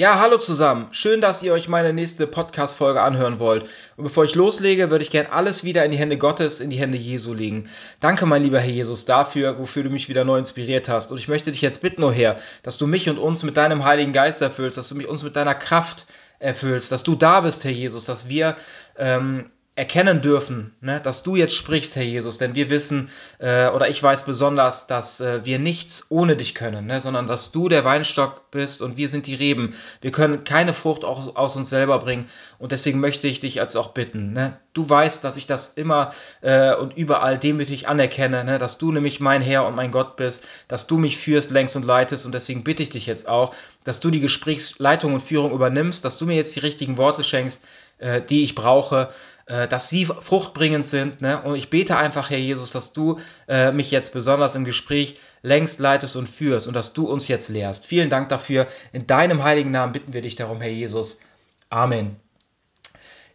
Ja, hallo zusammen. Schön, dass ihr euch meine nächste Podcast-Folge anhören wollt. Und bevor ich loslege, würde ich gern alles wieder in die Hände Gottes, in die Hände Jesu legen. Danke, mein lieber Herr Jesus, dafür, wofür du mich wieder neu inspiriert hast. Und ich möchte dich jetzt bitten, oh Herr, dass du mich und uns mit deinem Heiligen Geist erfüllst, dass du mich uns mit deiner Kraft erfüllst, dass du da bist, Herr Jesus, dass wir ähm, erkennen dürfen, ne, dass du jetzt sprichst, Herr Jesus, denn wir wissen äh, oder ich weiß besonders, dass äh, wir nichts ohne dich können, ne, sondern dass du der Weinstock bist und wir sind die Reben. Wir können keine Frucht aus, aus uns selber bringen und deswegen möchte ich dich als auch bitten. Ne, du weißt, dass ich das immer äh, und überall demütig anerkenne, ne, dass du nämlich mein Herr und mein Gott bist, dass du mich führst, längst und leitest und deswegen bitte ich dich jetzt auch, dass du die Gesprächsleitung und Führung übernimmst, dass du mir jetzt die richtigen Worte schenkst, äh, die ich brauche, äh, dass sie fruchtbringend sind. Ne? Und ich bete einfach, Herr Jesus, dass du äh, mich jetzt besonders im Gespräch längst leitest und führst und dass du uns jetzt lehrst. Vielen Dank dafür. In deinem heiligen Namen bitten wir dich darum, Herr Jesus. Amen.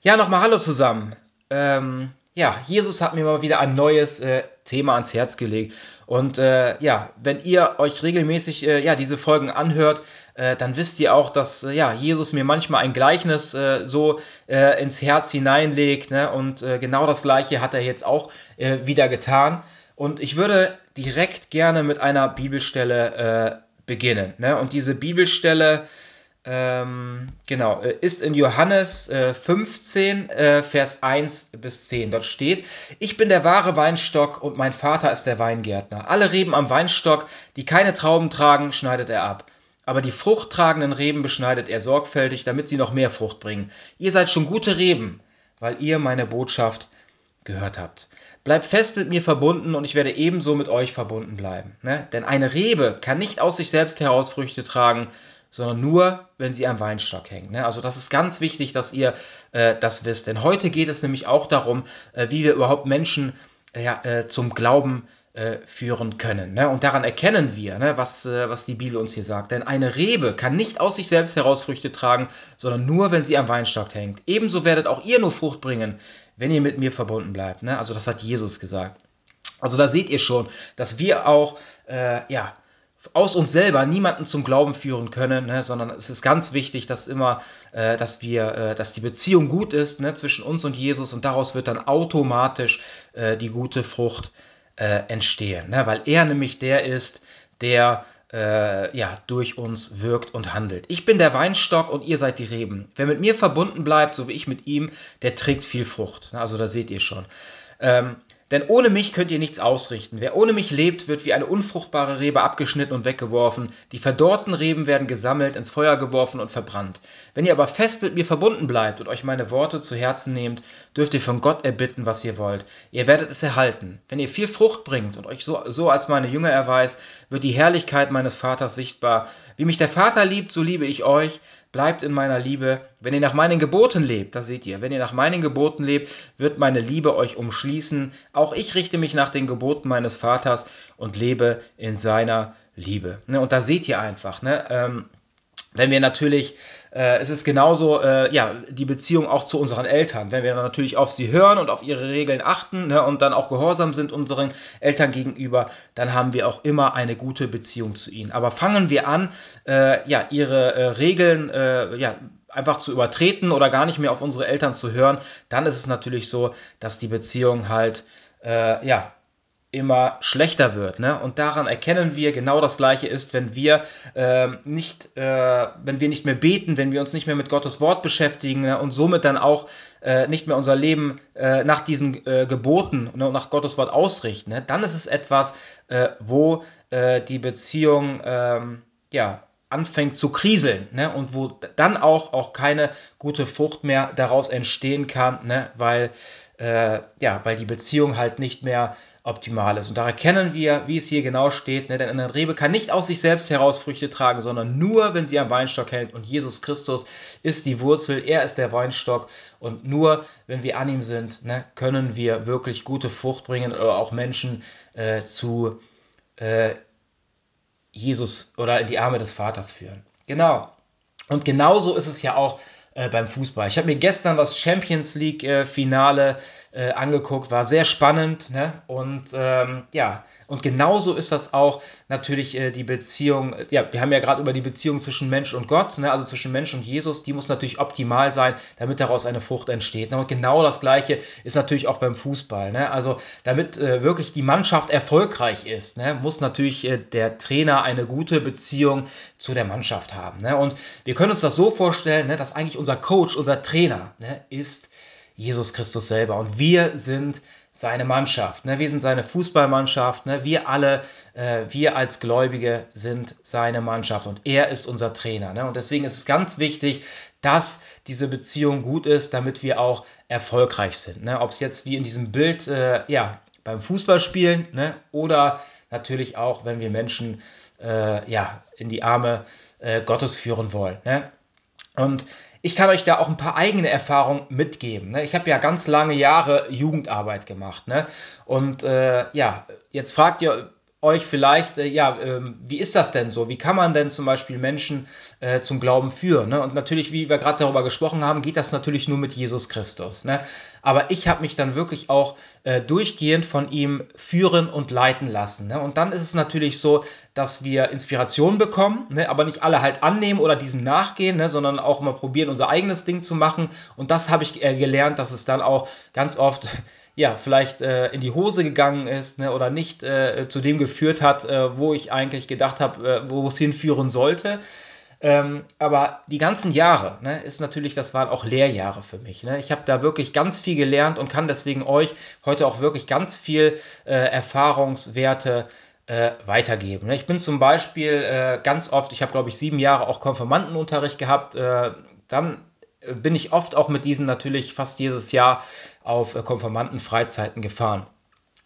Ja, nochmal Hallo zusammen. Ähm, ja, Jesus hat mir mal wieder ein neues äh, Thema ans Herz gelegt. Und äh, ja, wenn ihr euch regelmäßig äh, ja, diese Folgen anhört, äh, dann wisst ihr auch, dass äh, ja, Jesus mir manchmal ein Gleichnis äh, so ins Herz hineinlegt. Ne? Und genau das gleiche hat er jetzt auch wieder getan. Und ich würde direkt gerne mit einer Bibelstelle beginnen. Ne? Und diese Bibelstelle ähm, genau, äh, ist in Johannes äh, 15, äh, Vers 1 bis 10. Dort steht, ich bin der wahre Weinstock und mein Vater ist der Weingärtner. Alle Reben am Weinstock, die keine Trauben tragen, schneidet er ab. Aber die fruchttragenden Reben beschneidet er sorgfältig, damit sie noch mehr Frucht bringen. Ihr seid schon gute Reben, weil ihr meine Botschaft gehört habt. Bleibt fest mit mir verbunden und ich werde ebenso mit euch verbunden bleiben. Ne? Denn eine Rebe kann nicht aus sich selbst heraus Früchte tragen, sondern nur, wenn sie am Weinstock hängen. Ne? Also das ist ganz wichtig, dass ihr äh, das wisst. Denn heute geht es nämlich auch darum, äh, wie wir überhaupt Menschen äh, äh zum Glauben äh, führen können. Ne? Und daran erkennen wir, ne, was, äh, was die Bibel uns hier sagt. Denn eine Rebe kann nicht aus sich selbst heraus Früchte tragen, sondern nur, wenn sie am Weinstock hängt. Ebenso werdet auch ihr nur Frucht bringen, wenn ihr mit mir verbunden bleibt. Ne? Also das hat Jesus gesagt. Also da seht ihr schon, dass wir auch, ja, aus uns selber niemanden zum Glauben führen können, ne, sondern es ist ganz wichtig, dass immer, äh, dass wir, äh, dass die Beziehung gut ist ne, zwischen uns und Jesus und daraus wird dann automatisch äh, die gute Frucht äh, entstehen, ne, weil er nämlich der ist, der äh, ja durch uns wirkt und handelt. Ich bin der Weinstock und ihr seid die Reben. Wer mit mir verbunden bleibt, so wie ich mit ihm, der trägt viel Frucht. Also da seht ihr schon. Ähm, denn ohne mich könnt ihr nichts ausrichten. Wer ohne mich lebt, wird wie eine unfruchtbare Rebe abgeschnitten und weggeworfen. Die verdorrten Reben werden gesammelt, ins Feuer geworfen und verbrannt. Wenn ihr aber fest mit mir verbunden bleibt und euch meine Worte zu Herzen nehmt, dürft ihr von Gott erbitten, was ihr wollt. Ihr werdet es erhalten. Wenn ihr viel Frucht bringt und euch so, so als meine Jünger erweist, wird die Herrlichkeit meines Vaters sichtbar. Wie mich der Vater liebt, so liebe ich euch bleibt in meiner Liebe. Wenn ihr nach meinen Geboten lebt, da seht ihr, wenn ihr nach meinen Geboten lebt, wird meine Liebe euch umschließen. Auch ich richte mich nach den Geboten meines Vaters und lebe in seiner Liebe. Ne, und da seht ihr einfach, ne, ähm, wenn wir natürlich äh, es ist genauso, äh, ja, die Beziehung auch zu unseren Eltern. Wenn wir natürlich auf sie hören und auf ihre Regeln achten ne, und dann auch gehorsam sind unseren Eltern gegenüber, dann haben wir auch immer eine gute Beziehung zu ihnen. Aber fangen wir an, äh, ja, ihre äh, Regeln, äh, ja, einfach zu übertreten oder gar nicht mehr auf unsere Eltern zu hören, dann ist es natürlich so, dass die Beziehung halt, äh, ja, immer schlechter wird. Ne? Und daran erkennen wir, genau das Gleiche ist, wenn wir äh, nicht, äh, wenn wir nicht mehr beten, wenn wir uns nicht mehr mit Gottes Wort beschäftigen ne? und somit dann auch äh, nicht mehr unser Leben äh, nach diesen äh, Geboten ne? und nach Gottes Wort ausrichten. Ne? Dann ist es etwas, äh, wo die Beziehung ähm, ja anfängt zu kriseln ne? und wo dann auch, auch keine gute Frucht mehr daraus entstehen kann, ne? weil, ja, weil die Beziehung halt nicht mehr optimal ist. Und da erkennen wir, wie es hier genau steht, ne? denn eine Rebe kann nicht aus sich selbst heraus Früchte tragen, sondern nur, wenn sie am Weinstock hängt. Und Jesus Christus ist die Wurzel, er ist der Weinstock. Und nur, wenn wir an ihm sind, ne, können wir wirklich gute Frucht bringen oder auch Menschen äh, zu äh, Jesus oder in die Arme des Vaters führen. Genau. Und genauso ist es ja auch äh, beim Fußball. Ich habe mir gestern das Champions League-Finale äh, angeguckt, war sehr spannend. Ne? Und ähm, ja, und genauso ist das auch natürlich äh, die Beziehung, ja, wir haben ja gerade über die Beziehung zwischen Mensch und Gott, ne? also zwischen Mensch und Jesus, die muss natürlich optimal sein, damit daraus eine Frucht entsteht. Ne? Und genau das Gleiche ist natürlich auch beim Fußball. Ne? Also damit äh, wirklich die Mannschaft erfolgreich ist, ne? muss natürlich äh, der Trainer eine gute Beziehung zu der Mannschaft haben. Ne? Und wir können uns das so vorstellen, ne, dass eigentlich unser Coach, unser Trainer ne, ist Jesus Christus selber. Und wir sind seine Mannschaft. Ne? Wir sind seine Fußballmannschaft. Ne? Wir alle, äh, wir als Gläubige sind seine Mannschaft. Und er ist unser Trainer. Ne? Und deswegen ist es ganz wichtig, dass diese Beziehung gut ist, damit wir auch erfolgreich sind. Ne? Ob es jetzt wie in diesem Bild, äh, ja, beim Fußballspielen ne? oder natürlich auch, wenn wir Menschen äh, ja, in die Arme äh, Gottes führen wollen. Ne? Und ich kann euch da auch ein paar eigene Erfahrungen mitgeben. Ne? Ich habe ja ganz lange Jahre Jugendarbeit gemacht. Ne? Und äh, ja, jetzt fragt ihr euch vielleicht, äh, ja, ähm, wie ist das denn so? Wie kann man denn zum Beispiel Menschen äh, zum Glauben führen? Ne? Und natürlich, wie wir gerade darüber gesprochen haben, geht das natürlich nur mit Jesus Christus. Ne? Aber ich habe mich dann wirklich auch äh, durchgehend von ihm führen und leiten lassen. Ne? Und dann ist es natürlich so, dass wir Inspiration bekommen, ne? aber nicht alle halt annehmen oder diesen nachgehen, ne? sondern auch mal probieren, unser eigenes Ding zu machen. Und das habe ich äh, gelernt, dass es dann auch ganz oft ja, vielleicht äh, in die Hose gegangen ist ne, oder nicht äh, zu dem geführt hat, äh, wo ich eigentlich gedacht habe, äh, wo es hinführen sollte. Ähm, aber die ganzen Jahre, ne, ist natürlich, das waren auch Lehrjahre für mich. Ne? Ich habe da wirklich ganz viel gelernt und kann deswegen euch heute auch wirklich ganz viel äh, Erfahrungswerte äh, weitergeben. Ne? Ich bin zum Beispiel äh, ganz oft, ich habe glaube ich sieben Jahre auch Konfirmandenunterricht gehabt, äh, dann bin ich oft auch mit diesen natürlich fast jedes Jahr auf äh, Konformantenfreizeiten gefahren.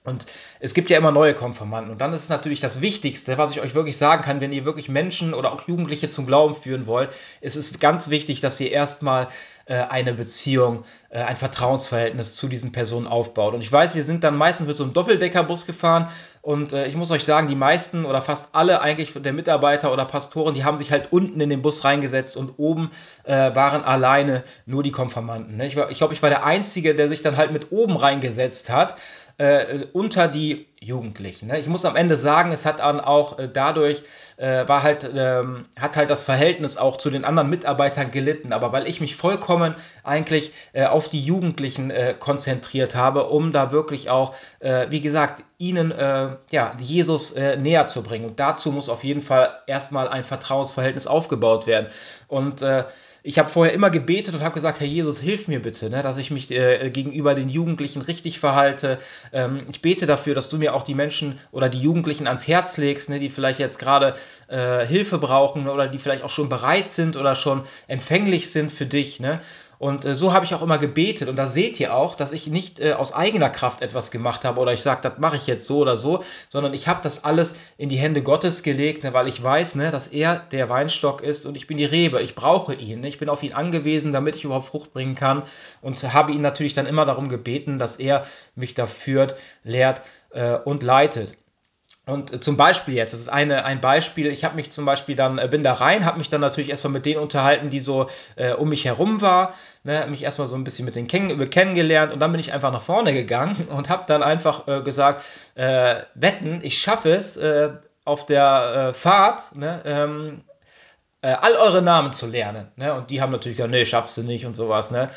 Und es gibt ja immer neue Konformanten. Und dann ist es natürlich das Wichtigste, was ich euch wirklich sagen kann, wenn ihr wirklich Menschen oder auch Jugendliche zum Glauben führen wollt, ist es ganz wichtig, dass ihr erstmal äh, eine Beziehung, äh, ein Vertrauensverhältnis zu diesen Personen aufbaut. Und ich weiß, wir sind dann meistens mit so einem Doppeldeckerbus gefahren und äh, ich muss euch sagen, die meisten oder fast alle eigentlich der Mitarbeiter oder Pastoren, die haben sich halt unten in den Bus reingesetzt und oben äh, waren alleine nur die Konformanten. Ne? Ich, ich glaube, ich war der Einzige, der sich dann halt mit oben reingesetzt hat äh, unter die Jugendlichen. Ne? Ich muss am Ende sagen, es hat dann auch äh, dadurch, äh, war halt, ähm, hat halt das Verhältnis auch zu den anderen Mitarbeitern gelitten. Aber weil ich mich vollkommen eigentlich äh, auf die Jugendlichen äh, konzentriert habe, um da wirklich auch, äh, wie gesagt, ihnen ja, Jesus näher zu bringen. Und dazu muss auf jeden Fall erstmal ein Vertrauensverhältnis aufgebaut werden. Und ich habe vorher immer gebetet und habe gesagt, Herr Jesus, hilf mir bitte, ne, dass ich mich äh, gegenüber den Jugendlichen richtig verhalte. Ähm, ich bete dafür, dass du mir auch die Menschen oder die Jugendlichen ans Herz legst, ne, die vielleicht jetzt gerade äh, Hilfe brauchen oder die vielleicht auch schon bereit sind oder schon empfänglich sind für dich. Ne? Und äh, so habe ich auch immer gebetet. Und da seht ihr auch, dass ich nicht äh, aus eigener Kraft etwas gemacht habe oder ich sage, das mache ich jetzt so oder so, sondern ich habe das alles in die Hände Gottes gelegt, ne, weil ich weiß, ne, dass er der Weinstock ist und ich bin die Rebe. Ich brauche ihn. Ne, ich bin auf ihn angewiesen, damit ich überhaupt Frucht bringen kann. Und habe ihn natürlich dann immer darum gebeten, dass er mich da führt, lehrt äh, und leitet. Und zum Beispiel jetzt, das ist eine, ein Beispiel, ich habe mich zum Beispiel dann, äh, bin da rein, habe mich dann natürlich erstmal mit denen unterhalten, die so äh, um mich herum war, ne, mich erstmal so ein bisschen mit denen kenn kennengelernt und dann bin ich einfach nach vorne gegangen und habe dann einfach äh, gesagt, äh, wetten, ich schaffe es äh, auf der äh, Fahrt, ne, ähm, all eure Namen zu lernen. Ne? Und die haben natürlich gesagt, nee, schaffst du nicht und sowas. Ne?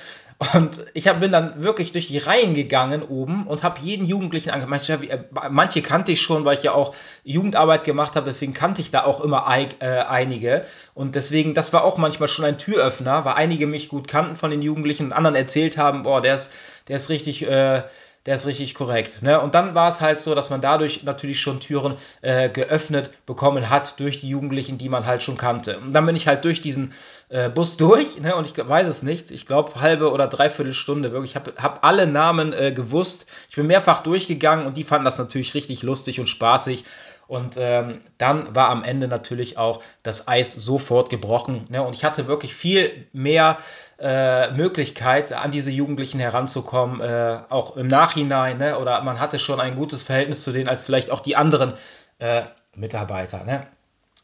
Und ich hab, bin dann wirklich durch die Reihen gegangen oben und habe jeden Jugendlichen angemacht. Manche, manche, kannte ich schon, weil ich ja auch Jugendarbeit gemacht habe, deswegen kannte ich da auch immer äh, einige. Und deswegen, das war auch manchmal schon ein Türöffner, weil einige mich gut kannten von den Jugendlichen und anderen erzählt haben, boah, der ist, der ist richtig, äh, der ist richtig korrekt. Ne? Und dann war es halt so, dass man dadurch natürlich schon Türen äh, geöffnet bekommen hat durch die Jugendlichen, die man halt schon kannte. Und dann bin ich halt durch diesen äh, Bus durch ne? und ich weiß es nicht. Ich glaube, halbe oder dreiviertel Stunde wirklich. Ich habe hab alle Namen äh, gewusst. Ich bin mehrfach durchgegangen und die fanden das natürlich richtig lustig und spaßig. Und ähm, dann war am Ende natürlich auch das Eis sofort gebrochen. Ne? Und ich hatte wirklich viel mehr äh, Möglichkeit, an diese Jugendlichen heranzukommen, äh, auch im Nachhinein. Ne? Oder man hatte schon ein gutes Verhältnis zu denen als vielleicht auch die anderen äh, Mitarbeiter. Ne?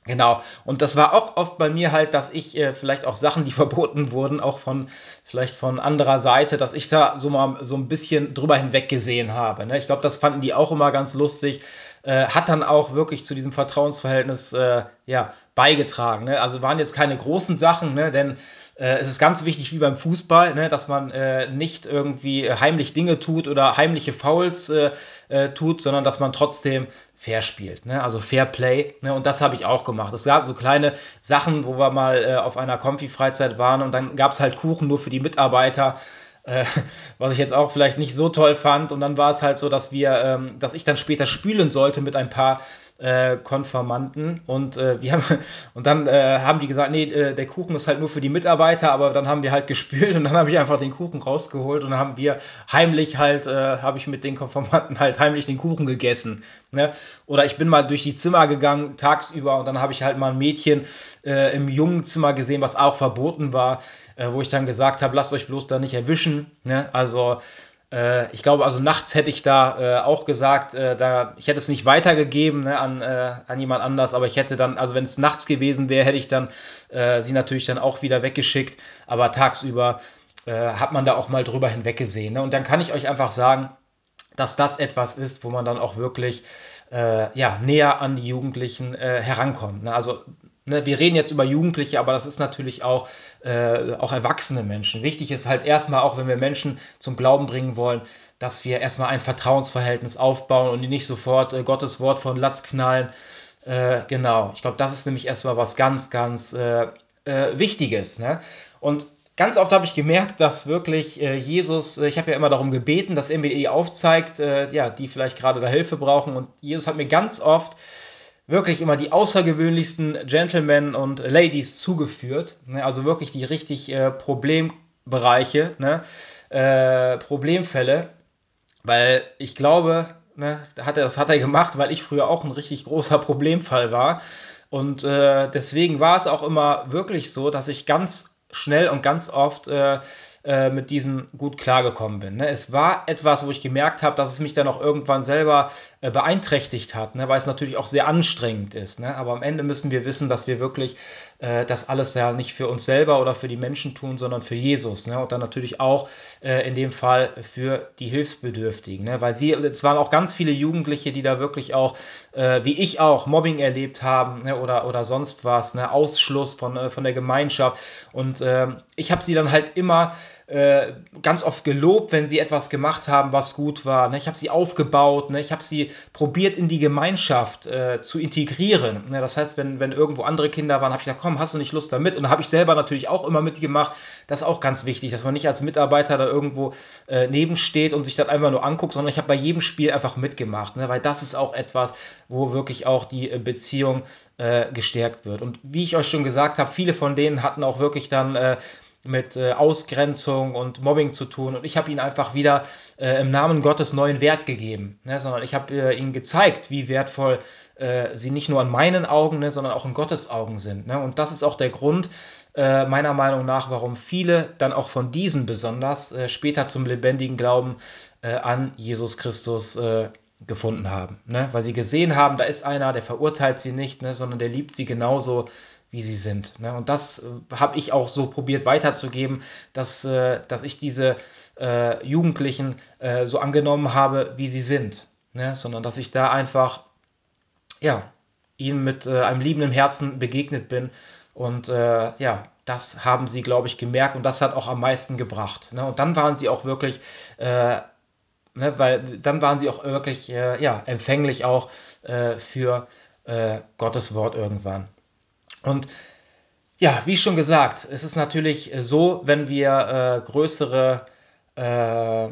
Genau. Und das war auch oft bei mir halt, dass ich äh, vielleicht auch Sachen, die verboten wurden, auch von vielleicht von anderer Seite, dass ich da so mal so ein bisschen drüber hinweg gesehen habe. Ne? Ich glaube, das fanden die auch immer ganz lustig. Äh, hat dann auch wirklich zu diesem Vertrauensverhältnis äh, ja, beigetragen. Ne? Also waren jetzt keine großen Sachen, ne? denn es ist ganz wichtig, wie beim Fußball, ne, dass man äh, nicht irgendwie äh, heimlich Dinge tut oder heimliche Fouls äh, äh, tut, sondern dass man trotzdem fair spielt, ne? also Fair Play. Ne? Und das habe ich auch gemacht. Es gab so kleine Sachen, wo wir mal äh, auf einer Konfi-Freizeit waren und dann gab es halt Kuchen nur für die Mitarbeiter äh, was ich jetzt auch vielleicht nicht so toll fand. Und dann war es halt so, dass wir, ähm, dass ich dann später spülen sollte mit ein paar äh, Konformanten und äh, wir haben und dann äh, haben die gesagt, nee, äh, der Kuchen ist halt nur für die Mitarbeiter, aber dann haben wir halt gespült und dann habe ich einfach den Kuchen rausgeholt und dann haben wir heimlich halt, äh, habe ich mit den Konformanten halt heimlich den Kuchen gegessen. Ne? Oder ich bin mal durch die Zimmer gegangen tagsüber und dann habe ich halt mal ein Mädchen äh, im jungen Zimmer gesehen, was auch verboten war, wo ich dann gesagt habe, lasst euch bloß da nicht erwischen. Ne? Also äh, ich glaube, also nachts hätte ich da äh, auch gesagt, äh, da, ich hätte es nicht weitergegeben ne, an, äh, an jemand anders, aber ich hätte dann, also wenn es nachts gewesen wäre, hätte ich dann äh, sie natürlich dann auch wieder weggeschickt. Aber tagsüber äh, hat man da auch mal drüber hinweggesehen. Ne? Und dann kann ich euch einfach sagen, dass das etwas ist, wo man dann auch wirklich ja, näher an die Jugendlichen herankommt. Ne? Also ne, wir reden jetzt über Jugendliche, aber das ist natürlich auch, äh, auch erwachsene Menschen. Wichtig ist halt erstmal, auch wenn wir Menschen zum Glauben bringen wollen, dass wir erstmal ein Vertrauensverhältnis aufbauen und nicht sofort äh, Gottes Wort von Latz knallen. Äh, genau, ich glaube, das ist nämlich erstmal was ganz, ganz äh, äh, Wichtiges. Ne? Und ganz oft habe ich gemerkt, dass wirklich äh, Jesus, äh, ich habe ja immer darum gebeten, dass die aufzeigt, äh, ja, die vielleicht gerade da Hilfe brauchen. Und Jesus hat mir ganz oft wirklich immer die außergewöhnlichsten Gentlemen und Ladies zugeführt. Ne? Also wirklich die richtig äh, Problembereiche, ne? äh, Problemfälle. Weil ich glaube, ne, hat er, das hat er gemacht, weil ich früher auch ein richtig großer Problemfall war. Und äh, deswegen war es auch immer wirklich so, dass ich ganz schnell und ganz oft äh, äh, mit diesen gut klargekommen bin. Ne? Es war etwas, wo ich gemerkt habe, dass es mich dann auch irgendwann selber äh, beeinträchtigt hat, ne? weil es natürlich auch sehr anstrengend ist. Ne? Aber am Ende müssen wir wissen, dass wir wirklich äh, das alles ja nicht für uns selber oder für die Menschen tun, sondern für Jesus. Ne? Und dann natürlich auch äh, in dem Fall für die Hilfsbedürftigen. Ne? Weil sie, es waren auch ganz viele Jugendliche, die da wirklich auch, äh, wie ich auch, Mobbing erlebt haben ne? oder, oder sonst was, ne? Ausschluss von, von der Gemeinschaft. Und ähm, ich habe sie dann halt immer äh, ganz oft gelobt, wenn sie etwas gemacht haben, was gut war. Ne? Ich habe sie aufgebaut, ne? ich habe sie probiert in die Gemeinschaft äh, zu integrieren. Ne? Das heißt, wenn, wenn irgendwo andere Kinder waren, habe ich gesagt, komm, hast du nicht Lust damit? Und da habe ich selber natürlich auch immer mitgemacht. Das ist auch ganz wichtig, dass man nicht als Mitarbeiter da irgendwo äh, nebensteht und sich das einfach nur anguckt, sondern ich habe bei jedem Spiel einfach mitgemacht, ne? weil das ist auch etwas, wo wirklich auch die äh, Beziehung äh, gestärkt wird. Und wie ich euch schon gesagt habe, viele von denen hatten auch wirklich dann äh, mit äh, Ausgrenzung und Mobbing zu tun. Und ich habe ihnen einfach wieder äh, im Namen Gottes neuen Wert gegeben, ne? sondern ich habe äh, ihnen gezeigt, wie wertvoll äh, sie nicht nur in meinen Augen, ne, sondern auch in Gottes Augen sind. Ne? Und das ist auch der Grund, äh, meiner Meinung nach, warum viele dann auch von diesen besonders äh, später zum lebendigen Glauben an Jesus Christus gefunden haben. Ne? Weil sie gesehen haben, da ist einer, der verurteilt sie nicht, ne, sondern der liebt sie genauso, wie sie sind. Ne? Und das äh, habe ich auch so probiert weiterzugeben, dass, äh, dass ich diese äh, Jugendlichen äh, so angenommen habe, wie sie sind. Ne? Sondern dass ich da einfach, ja, ihnen mit äh, einem liebenden Herzen begegnet bin. Und äh, ja, das haben sie, glaube ich, gemerkt und das hat auch am meisten gebracht. Ne? Und dann waren sie auch wirklich, ne, weil dann waren sie auch wirklich, ja, empfänglich auch für Gottes Wort irgendwann. Und ja, wie schon gesagt, es ist natürlich so, wenn wir äh, größere äh,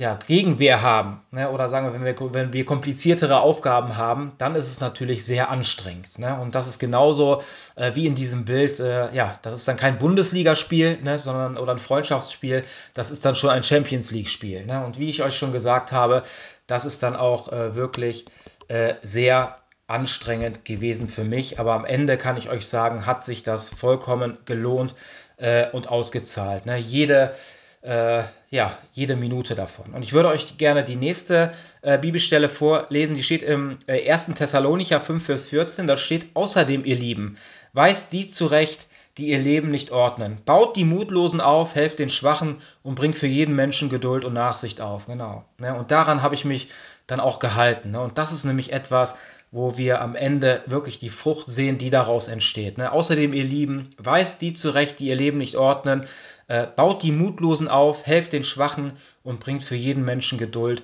ja, Gegenwehr haben, ne, oder sagen wir wenn, wir, wenn wir kompliziertere Aufgaben haben, dann ist es natürlich sehr anstrengend. Ne? Und das ist genauso äh, wie in diesem Bild, äh, ja, das ist dann kein Bundesligaspiel, ne, sondern oder ein Freundschaftsspiel, das ist dann schon ein Champions League-Spiel. Ne? Und wie ich euch schon gesagt habe, das ist dann auch äh, wirklich äh, sehr anstrengend gewesen für mich, aber am Ende kann ich euch sagen, hat sich das vollkommen gelohnt äh, und ausgezahlt. Ne? Jede äh, ja, jede Minute davon. Und ich würde euch gerne die nächste äh, Bibelstelle vorlesen, die steht im äh, 1. Thessalonicher 5, Vers 14. Da steht: Außerdem, ihr Lieben, weist die zurecht, die ihr Leben nicht ordnen. Baut die Mutlosen auf, helft den Schwachen und bringt für jeden Menschen Geduld und Nachsicht auf. Genau. Ne? Und daran habe ich mich dann auch gehalten. Ne? Und das ist nämlich etwas, wo wir am Ende wirklich die Frucht sehen, die daraus entsteht. Ne? Außerdem, ihr Lieben, weist die zurecht, die ihr Leben nicht ordnen, äh, baut die Mutlosen auf, helft den Schwachen und bringt für jeden Menschen Geduld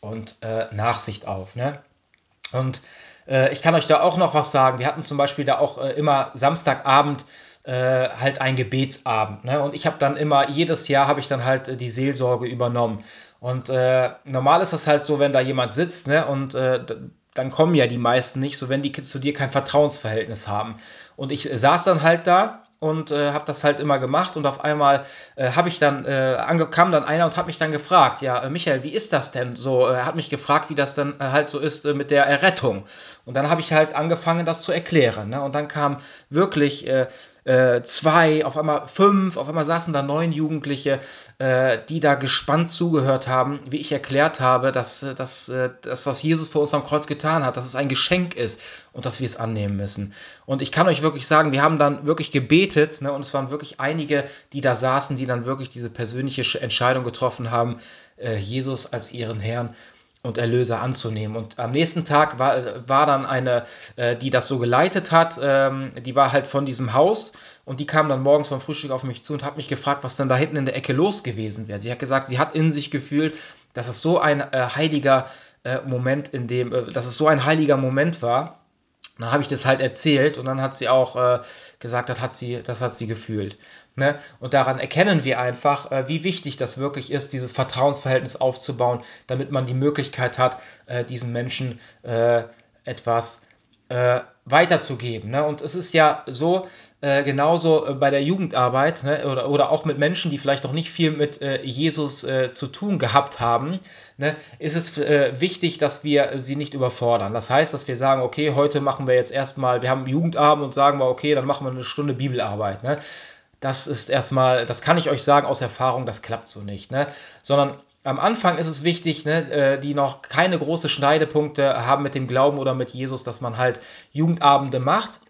und äh, Nachsicht auf. Ne? Und äh, ich kann euch da auch noch was sagen. Wir hatten zum Beispiel da auch äh, immer Samstagabend äh, halt ein Gebetsabend. Ne? Und ich habe dann immer, jedes Jahr habe ich dann halt äh, die Seelsorge übernommen. Und normal ist das halt so, wenn da jemand sitzt, ne? Und dann kommen ja die meisten nicht, so wenn die zu dir kein Vertrauensverhältnis haben. Und ich saß dann halt da und äh, habe das halt immer gemacht und auf einmal äh, habe ich dann äh, kam dann einer und hat mich dann gefragt, ja äh, Michael, wie ist das denn so? Er hat mich gefragt, wie das dann äh, halt so ist äh, mit der Errettung. Und dann habe ich halt angefangen, das zu erklären. Ne? Und dann kam wirklich äh, zwei, auf einmal fünf, auf einmal saßen da neun Jugendliche, äh, die da gespannt zugehört haben, wie ich erklärt habe, dass, äh, dass äh, das, was Jesus vor uns am Kreuz getan hat, dass es ein Geschenk ist und dass wir es annehmen müssen. Und ich kann euch wirklich sagen, wir haben dann wirklich gebetet ne, und es waren wirklich einige, die da saßen, die dann wirklich diese persönliche Entscheidung getroffen haben, äh, Jesus als ihren Herrn und Erlöser anzunehmen. Und am nächsten Tag war, war dann eine, äh, die das so geleitet hat, ähm, die war halt von diesem Haus und die kam dann morgens beim Frühstück auf mich zu und hat mich gefragt, was dann da hinten in der Ecke los gewesen wäre. Sie hat gesagt, sie hat in sich gefühlt, dass es so ein äh, heiliger äh, Moment, in dem, äh, dass es so ein heiliger Moment war dann habe ich das halt erzählt und dann hat sie auch äh, gesagt, das hat sie, das hat sie gefühlt. Ne? Und daran erkennen wir einfach, äh, wie wichtig das wirklich ist, dieses Vertrauensverhältnis aufzubauen, damit man die Möglichkeit hat, äh, diesen Menschen äh, etwas äh, weiterzugeben. Ne? Und es ist ja so, äh, genauso äh, bei der Jugendarbeit ne? oder, oder auch mit Menschen, die vielleicht noch nicht viel mit äh, Jesus äh, zu tun gehabt haben, ne? ist es äh, wichtig, dass wir sie nicht überfordern. Das heißt, dass wir sagen, okay, heute machen wir jetzt erstmal, wir haben Jugendabend und sagen wir, okay, dann machen wir eine Stunde Bibelarbeit. Ne? Das ist erstmal, das kann ich euch sagen aus Erfahrung, das klappt so nicht. Ne? Sondern am Anfang ist es wichtig, ne, äh, die noch keine große Schneidepunkte haben mit dem Glauben oder mit Jesus, dass man halt Jugendabende macht,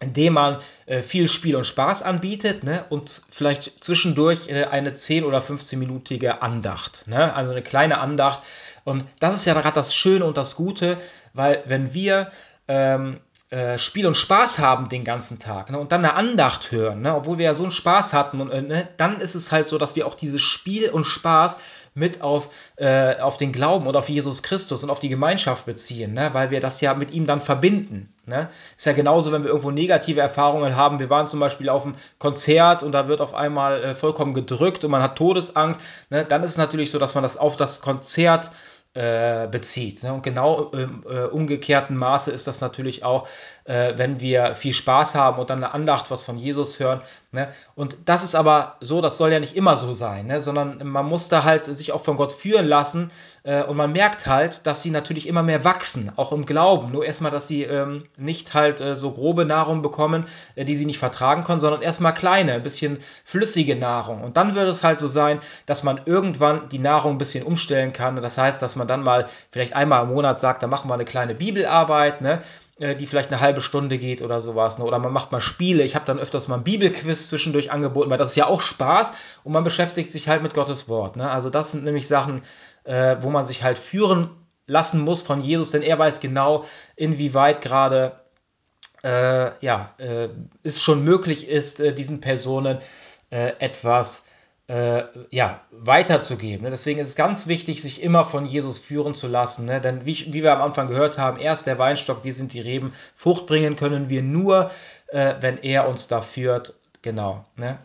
indem man äh, viel Spiel und Spaß anbietet ne, und vielleicht zwischendurch äh, eine 10- oder 15-minütige Andacht. Ne, also eine kleine Andacht. Und das ist ja gerade das Schöne und das Gute, weil wenn wir ähm, äh, Spiel und Spaß haben den ganzen Tag ne, und dann eine Andacht hören, ne, obwohl wir ja so einen Spaß hatten, und, äh, ne, dann ist es halt so, dass wir auch dieses Spiel und Spaß mit auf, äh, auf den Glauben und auf Jesus Christus und auf die Gemeinschaft beziehen, ne, weil wir das ja mit ihm dann verbinden. Ne? Ist ja genauso, wenn wir irgendwo negative Erfahrungen haben. Wir waren zum Beispiel auf einem Konzert und da wird auf einmal äh, vollkommen gedrückt und man hat Todesangst. Ne? Dann ist es natürlich so, dass man das auf das Konzert bezieht. Ne? Und genau im äh, umgekehrten Maße ist das natürlich auch, äh, wenn wir viel Spaß haben und dann eine Andacht was von Jesus hören. Ne? Und das ist aber so, das soll ja nicht immer so sein, ne? sondern man muss da halt sich auch von Gott führen lassen äh, und man merkt halt, dass sie natürlich immer mehr wachsen, auch im Glauben. Nur erstmal, dass sie ähm, nicht halt äh, so grobe Nahrung bekommen, äh, die sie nicht vertragen können, sondern erstmal kleine, ein bisschen flüssige Nahrung. Und dann wird es halt so sein, dass man irgendwann die Nahrung ein bisschen umstellen kann. Das heißt, dass man dann mal vielleicht einmal im Monat sagt, da machen wir eine kleine Bibelarbeit, ne? Äh, die vielleicht eine halbe Stunde geht oder sowas. Ne? Oder man macht mal Spiele. Ich habe dann öfters mal ein Bibelquiz zwischendurch angeboten, weil das ist ja auch Spaß und man beschäftigt sich halt mit Gottes Wort. Ne? Also das sind nämlich Sachen, äh, wo man sich halt führen lassen muss von Jesus, denn er weiß genau, inwieweit gerade äh, ja, äh, es schon möglich ist, äh, diesen Personen äh, etwas äh, ja, weiterzugeben. Ne? Deswegen ist es ganz wichtig, sich immer von Jesus führen zu lassen. Ne? Denn wie, wie, wir am Anfang gehört haben, er ist der Weinstock, wir sind die Reben. Frucht bringen können wir nur, äh, wenn er uns da führt. Genau. Ne?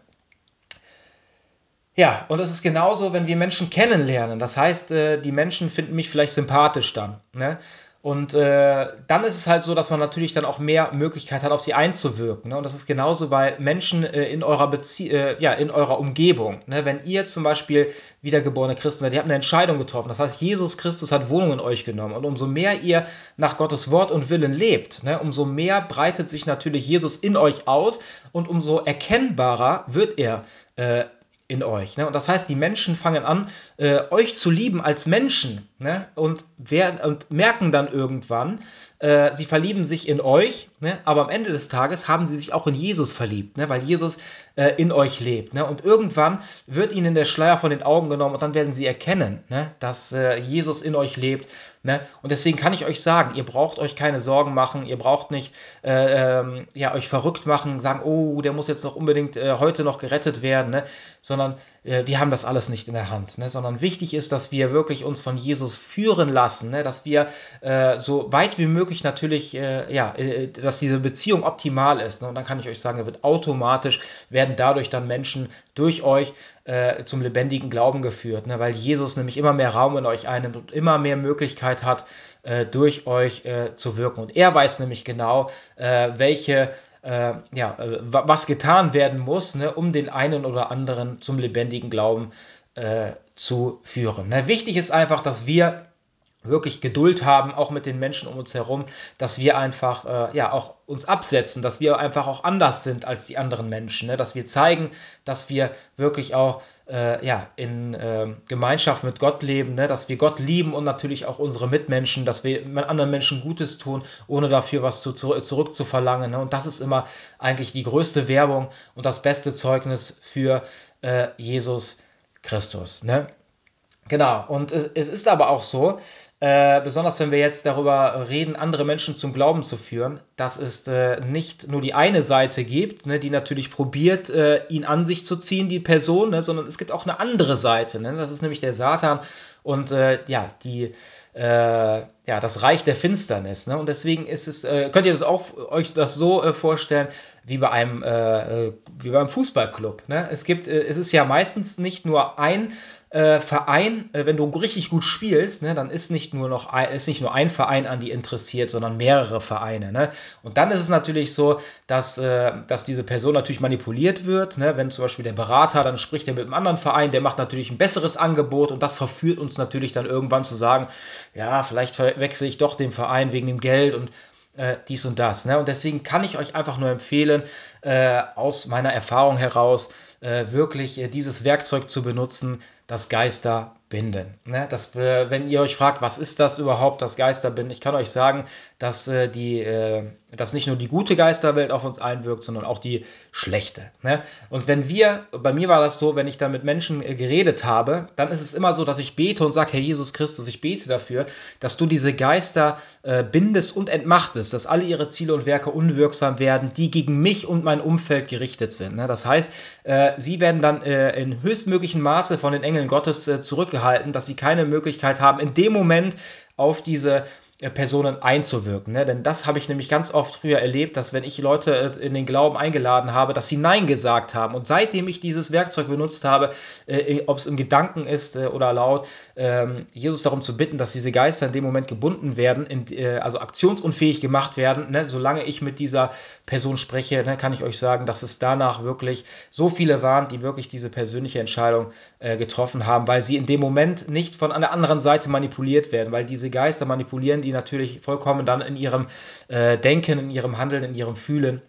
Ja, und es ist genauso, wenn wir Menschen kennenlernen. Das heißt, äh, die Menschen finden mich vielleicht sympathisch dann. Ne? Und äh, dann ist es halt so, dass man natürlich dann auch mehr Möglichkeit hat, auf sie einzuwirken. Ne? Und das ist genauso bei Menschen äh, in eurer Bezie äh, ja, in eurer Umgebung. Ne? Wenn ihr zum Beispiel wiedergeborene Christen seid, ihr habt eine Entscheidung getroffen. Das heißt, Jesus Christus hat Wohnung in euch genommen. Und umso mehr ihr nach Gottes Wort und Willen lebt, ne, umso mehr breitet sich natürlich Jesus in euch aus und umso erkennbarer wird er äh, in euch. Ne? Und das heißt, die Menschen fangen an, äh, euch zu lieben als Menschen ne? und, werden, und merken dann irgendwann, äh, sie verlieben sich in euch, ne? aber am Ende des Tages haben sie sich auch in Jesus verliebt, ne? weil Jesus äh, in euch lebt. Ne? Und irgendwann wird ihnen der Schleier von den Augen genommen und dann werden sie erkennen, ne? dass äh, Jesus in euch lebt. Ne? Und deswegen kann ich euch sagen, ihr braucht euch keine Sorgen machen, ihr braucht nicht äh, ähm, ja, euch verrückt machen, sagen, oh, der muss jetzt noch unbedingt äh, heute noch gerettet werden, ne? sondern wir haben das alles nicht in der Hand, ne? sondern wichtig ist, dass wir wirklich uns von Jesus führen lassen, ne? dass wir äh, so weit wie möglich natürlich, äh, ja, äh, dass diese Beziehung optimal ist. Ne? Und dann kann ich euch sagen, wird automatisch, werden dadurch dann Menschen durch euch äh, zum lebendigen Glauben geführt, ne? weil Jesus nämlich immer mehr Raum in euch einnimmt und immer mehr Möglichkeit hat, äh, durch euch zu wirken. Und er weiß nämlich genau, welche äh, ja, äh, was getan werden muss, ne, um den einen oder anderen zum lebendigen Glauben äh, zu führen. Ne, wichtig ist einfach, dass wir wirklich Geduld haben, auch mit den Menschen um uns herum, dass wir einfach äh, ja auch uns absetzen, dass wir einfach auch anders sind als die anderen Menschen, ne? dass wir zeigen, dass wir wirklich auch äh, ja in äh, Gemeinschaft mit Gott leben, ne? dass wir Gott lieben und natürlich auch unsere Mitmenschen, dass wir anderen Menschen Gutes tun, ohne dafür was zu, zu, zurückzuverlangen. Ne? Und das ist immer eigentlich die größte Werbung und das beste Zeugnis für äh, Jesus Christus. Ne? Genau, und es, ist aber auch so, äh, besonders wenn wir jetzt darüber reden, andere Menschen zum Glauben zu führen, dass es äh, nicht nur die eine Seite gibt, ne, die natürlich probiert, äh, ihn an sich zu ziehen, die Person, ne, sondern es gibt auch eine andere Seite. Ne, das ist nämlich der Satan und äh, ja, die äh, ja, das Reich der Finsternis. Ne? Und deswegen ist es, äh, könnt ihr das auch euch das so äh, vorstellen, wie bei einem, äh, äh, wie beim Fußballclub. Ne? Es gibt, äh, es ist ja meistens nicht nur ein äh, Verein, wenn du richtig gut spielst, ne, dann ist nicht nur noch ein, ist nicht nur ein Verein an die interessiert, sondern mehrere Vereine. Ne? Und dann ist es natürlich so, dass, dass diese Person natürlich manipuliert wird. Ne? Wenn zum Beispiel der Berater, dann spricht er mit einem anderen Verein, der macht natürlich ein besseres Angebot und das verführt uns natürlich dann irgendwann zu sagen, ja, vielleicht wechsle ich doch den Verein wegen dem Geld und äh, dies und das. Ne? Und deswegen kann ich euch einfach nur empfehlen, äh, aus meiner Erfahrung heraus, äh, wirklich äh, dieses Werkzeug zu benutzen, das Geister binden. Ne? Das, äh, wenn ihr euch fragt, was ist das überhaupt, das Geisterbinden, ich kann euch sagen, dass, äh, die, äh, dass nicht nur die gute Geisterwelt auf uns einwirkt, sondern auch die schlechte. Ne? Und wenn wir, bei mir war das so, wenn ich dann mit Menschen äh, geredet habe, dann ist es immer so, dass ich bete und sage, Herr Jesus Christus, ich bete dafür, dass du diese Geister äh, bindest und entmachtest, dass alle ihre Ziele und Werke unwirksam werden, die gegen mich und mein Umfeld gerichtet sind. Ne? Das heißt, äh, sie werden dann in höchstmöglichen Maße von den Engeln Gottes zurückgehalten gehalten, dass sie keine Möglichkeit haben, in dem Moment auf diese äh, Personen einzuwirken. Ne? Denn das habe ich nämlich ganz oft früher erlebt, dass wenn ich Leute äh, in den Glauben eingeladen habe, dass sie Nein gesagt haben. Und seitdem ich dieses Werkzeug benutzt habe, äh, ob es im Gedanken ist äh, oder laut, ähm, Jesus darum zu bitten, dass diese Geister in dem Moment gebunden werden, in, äh, also aktionsunfähig gemacht werden. Ne? Solange ich mit dieser Person spreche, ne, kann ich euch sagen, dass es danach wirklich so viele waren, die wirklich diese persönliche Entscheidung äh, getroffen haben, weil sie in dem Moment nicht von einer anderen Seite manipuliert werden, weil diese Geister manipulieren die natürlich vollkommen dann in ihrem äh, Denken, in ihrem Handeln, in ihrem Fühlen.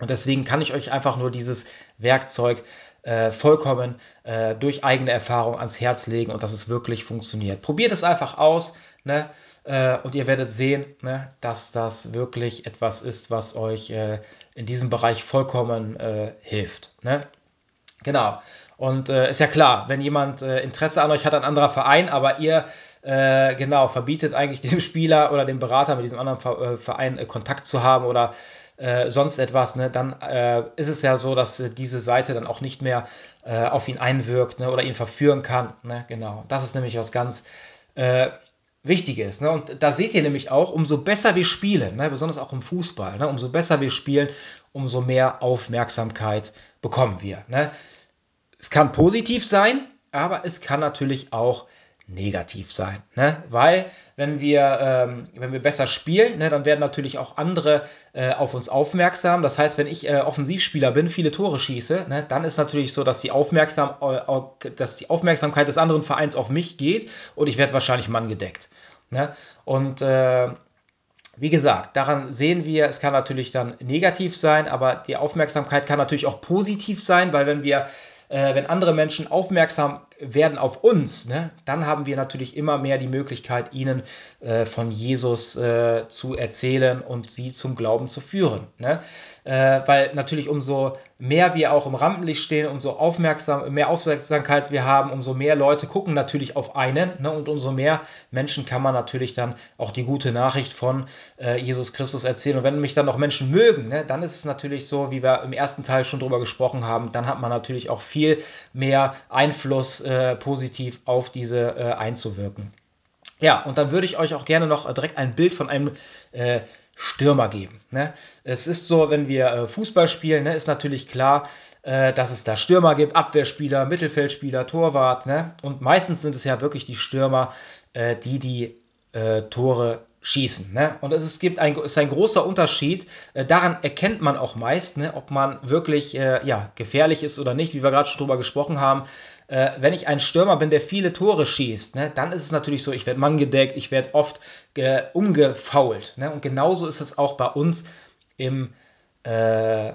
Und deswegen kann ich euch einfach nur dieses Werkzeug äh, vollkommen äh, durch eigene Erfahrung ans Herz legen und dass es wirklich funktioniert. Probiert es einfach aus ne? Äh, und ihr werdet sehen, ne? dass das wirklich etwas ist, was euch äh, in diesem Bereich vollkommen äh, hilft. Ne? Genau. Und äh, ist ja klar, wenn jemand äh, Interesse an euch hat, ein anderer Verein, aber ihr äh, genau verbietet eigentlich dem Spieler oder dem Berater mit diesem anderen äh, Verein Kontakt zu haben oder äh, sonst etwas, ne, dann ist es ja so, dass diese Seite dann auch nicht mehr auf ihn einwirkt ne, oder ihn verführen kann. Ne, genau. Das ist nämlich was ganz Wichtiges. Ne? Und da seht ihr nämlich auch, umso besser wir spielen, ne? besonders auch im Fußball, ne? umso besser wir spielen, umso mehr Aufmerksamkeit bekommen wir. Ne? es kann positiv sein, aber es kann natürlich auch negativ sein. Ne? Weil, wenn wir, ähm, wenn wir besser spielen, ne, dann werden natürlich auch andere äh, auf uns aufmerksam. Das heißt, wenn ich äh, Offensivspieler bin, viele Tore schieße, ne, dann ist natürlich so, dass die, Aufmerksam, äh, dass die Aufmerksamkeit des anderen Vereins auf mich geht und ich werde wahrscheinlich Mann gedeckt. Ne? Und äh, wie gesagt, daran sehen wir, es kann natürlich dann negativ sein, aber die Aufmerksamkeit kann natürlich auch positiv sein, weil wenn wir äh, wenn andere Menschen aufmerksam werden auf uns, ne, dann haben wir natürlich immer mehr die Möglichkeit, ihnen äh, von Jesus äh, zu erzählen und sie zum Glauben zu führen. Ne? Äh, weil natürlich umso mehr wir auch im Rampenlicht stehen, umso aufmerksam, mehr Aufmerksamkeit wir haben, umso mehr Leute gucken natürlich auf einen ne? und umso mehr Menschen kann man natürlich dann auch die gute Nachricht von äh, Jesus Christus erzählen. Und wenn mich dann noch Menschen mögen, ne, dann ist es natürlich so, wie wir im ersten Teil schon drüber gesprochen haben, dann hat man natürlich auch viel mehr Einfluss äh, positiv auf diese äh, einzuwirken. Ja, und dann würde ich euch auch gerne noch direkt ein Bild von einem äh, Stürmer geben. Ne? Es ist so, wenn wir äh, Fußball spielen, ne, ist natürlich klar, äh, dass es da Stürmer gibt, Abwehrspieler, Mittelfeldspieler, Torwart. Ne? Und meistens sind es ja wirklich die Stürmer, äh, die die äh, Tore schießen. Ne? Und es ist, gibt ein, ist ein großer Unterschied. Äh, daran erkennt man auch meist, ne, ob man wirklich äh, ja, gefährlich ist oder nicht, wie wir gerade schon drüber gesprochen haben. Äh, wenn ich ein Stürmer bin, der viele Tore schießt, ne, dann ist es natürlich so, ich werde manngedeckt, ich werde oft äh, umgefault. Ne? Und genauso ist es auch bei uns im äh,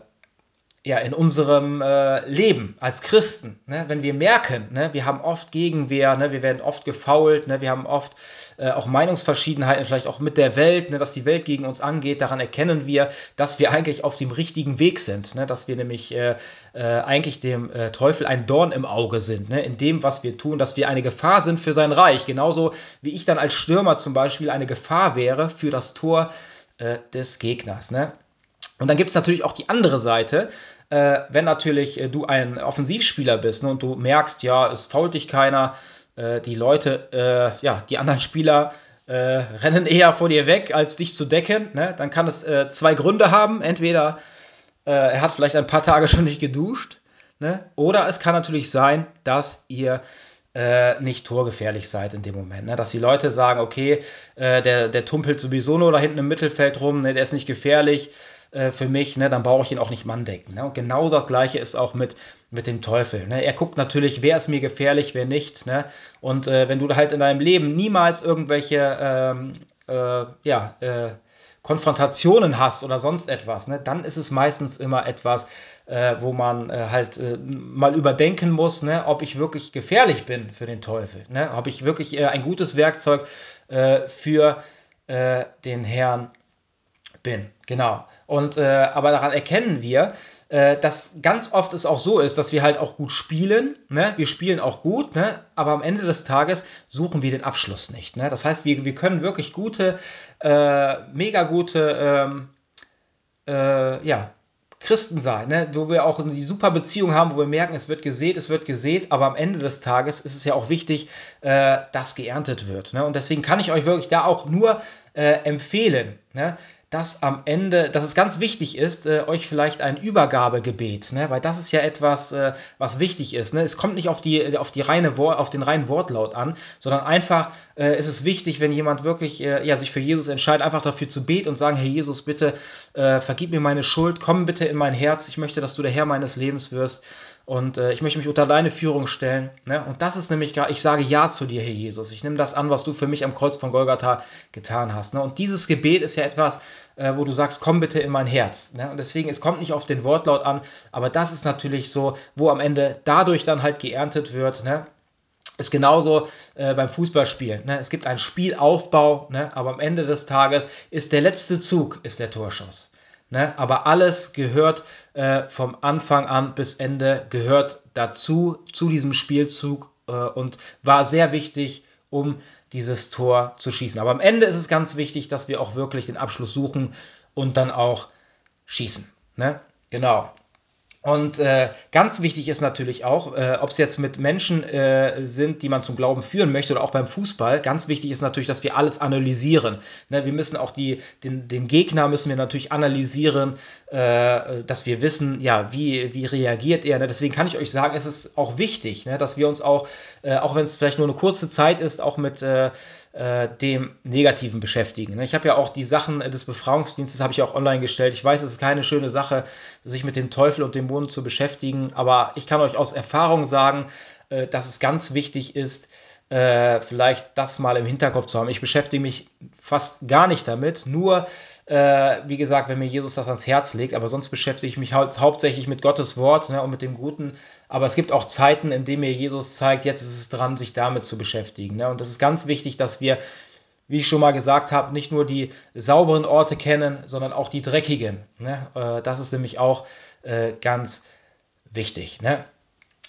ja, in unserem äh, Leben als Christen, ne? wenn wir merken, ne? wir haben oft Gegenwehr, ne? wir werden oft gefault, ne? wir haben oft äh, auch Meinungsverschiedenheiten, vielleicht auch mit der Welt, ne? dass die Welt gegen uns angeht, daran erkennen wir, dass wir eigentlich auf dem richtigen Weg sind, ne? dass wir nämlich äh, äh, eigentlich dem äh, Teufel ein Dorn im Auge sind, ne? in dem, was wir tun, dass wir eine Gefahr sind für sein Reich, genauso wie ich dann als Stürmer zum Beispiel eine Gefahr wäre für das Tor äh, des Gegners. Ne? Und dann gibt es natürlich auch die andere Seite, äh, wenn natürlich äh, du ein Offensivspieler bist ne, und du merkst, ja, es fault dich keiner, äh, die Leute, äh, ja, die anderen Spieler äh, rennen eher vor dir weg, als dich zu decken, ne, dann kann es äh, zwei Gründe haben. Entweder er hat vielleicht ein paar Tage schon nicht geduscht, ne, oder es kann natürlich sein, dass ihr nicht torgefährlich seid in dem Moment. Ne? Dass die Leute sagen, okay, der, der tumpelt sowieso nur da hinten im Mittelfeld rum, ne? der ist nicht gefährlich, äh, für mich, ne, dann brauche ich ihn auch nicht manndecken. Ne? Und genau das gleiche ist auch mit, mit dem Teufel. Ne? Er guckt natürlich, wer ist mir gefährlich, wer nicht. Ne? Und äh, wenn du halt in deinem Leben niemals irgendwelche ähm, äh, ja, äh, Konfrontationen hast oder sonst etwas, ne, dann ist es meistens immer etwas, äh, wo man äh, halt äh, mal überdenken muss, ne, ob ich wirklich gefährlich bin für den Teufel, ne, ob ich wirklich äh, ein gutes Werkzeug für den Herrn bin. Genau. Und äh, aber daran erkennen wir, äh, dass ganz oft es auch so ist, dass wir halt auch gut spielen. Ne? Wir spielen auch gut, ne? aber am Ende des Tages suchen wir den Abschluss nicht. Ne? Das heißt, wir, wir können wirklich gute, äh, mega gute, ähm, äh, ja, Christen sein, ne? wo wir auch die super Beziehung haben, wo wir merken, es wird gesät, es wird gesät, aber am Ende des Tages ist es ja auch wichtig, äh, dass geerntet wird. Ne? Und deswegen kann ich euch wirklich da auch nur äh, empfehlen, ne? Dass am Ende, dass es ganz wichtig ist, äh, euch vielleicht ein Übergabegebet, ne? weil das ist ja etwas, äh, was wichtig ist. Ne? Es kommt nicht auf, die, auf, die reine auf den reinen Wortlaut an, sondern einfach äh, ist es wichtig, wenn jemand wirklich äh, ja, sich für Jesus entscheidet, einfach dafür zu beten und sagen, Herr Jesus, bitte äh, vergib mir meine Schuld, komm bitte in mein Herz, ich möchte, dass du der Herr meines Lebens wirst und äh, ich möchte mich unter deine Führung stellen. Ne? Und das ist nämlich, ich sage Ja zu dir, Herr Jesus. Ich nehme das an, was du für mich am Kreuz von Golgatha getan hast. Ne? Und dieses Gebet ist ja etwas, äh, wo du sagst, komm bitte in mein Herz. Ne? Und deswegen, es kommt nicht auf den Wortlaut an, aber das ist natürlich so, wo am Ende dadurch dann halt geerntet wird. Ne? Ist genauso äh, beim Fußballspielen. Ne? Es gibt einen Spielaufbau, ne? aber am Ende des Tages ist der letzte Zug ist der Torschuss. Ne? Aber alles gehört äh, vom Anfang an bis Ende, gehört dazu, zu diesem Spielzug äh, und war sehr wichtig, um dieses Tor zu schießen. Aber am Ende ist es ganz wichtig, dass wir auch wirklich den Abschluss suchen und dann auch schießen. Ne? Genau. Und äh, ganz wichtig ist natürlich auch, äh, ob es jetzt mit Menschen äh, sind, die man zum Glauben führen möchte oder auch beim Fußball, ganz wichtig ist natürlich, dass wir alles analysieren. Ne, wir müssen auch die, den, den Gegner müssen wir natürlich analysieren, äh, dass wir wissen, ja, wie, wie reagiert er. Ne? Deswegen kann ich euch sagen, es ist auch wichtig, ne, dass wir uns auch, äh, auch wenn es vielleicht nur eine kurze Zeit ist, auch mit äh, dem Negativen beschäftigen. Ne? Ich habe ja auch die Sachen des Befreiungsdienstes habe ich auch online gestellt. Ich weiß, es ist keine schöne Sache, sich mit dem Teufel und dem Mond zu beschäftigen, aber ich kann euch aus Erfahrung sagen, äh, dass es ganz wichtig ist, äh, vielleicht das mal im Hinterkopf zu haben. Ich beschäftige mich fast gar nicht damit, nur äh, wie gesagt, wenn mir Jesus das ans Herz legt, aber sonst beschäftige ich mich hau hauptsächlich mit Gottes Wort ne, und mit dem Guten. Aber es gibt auch Zeiten, in denen mir Jesus zeigt, jetzt ist es dran, sich damit zu beschäftigen. Ne? Und das ist ganz wichtig, dass wir wie ich schon mal gesagt habe, nicht nur die sauberen Orte kennen, sondern auch die dreckigen. Ne? Äh, das ist nämlich auch äh, ganz wichtig. Ne?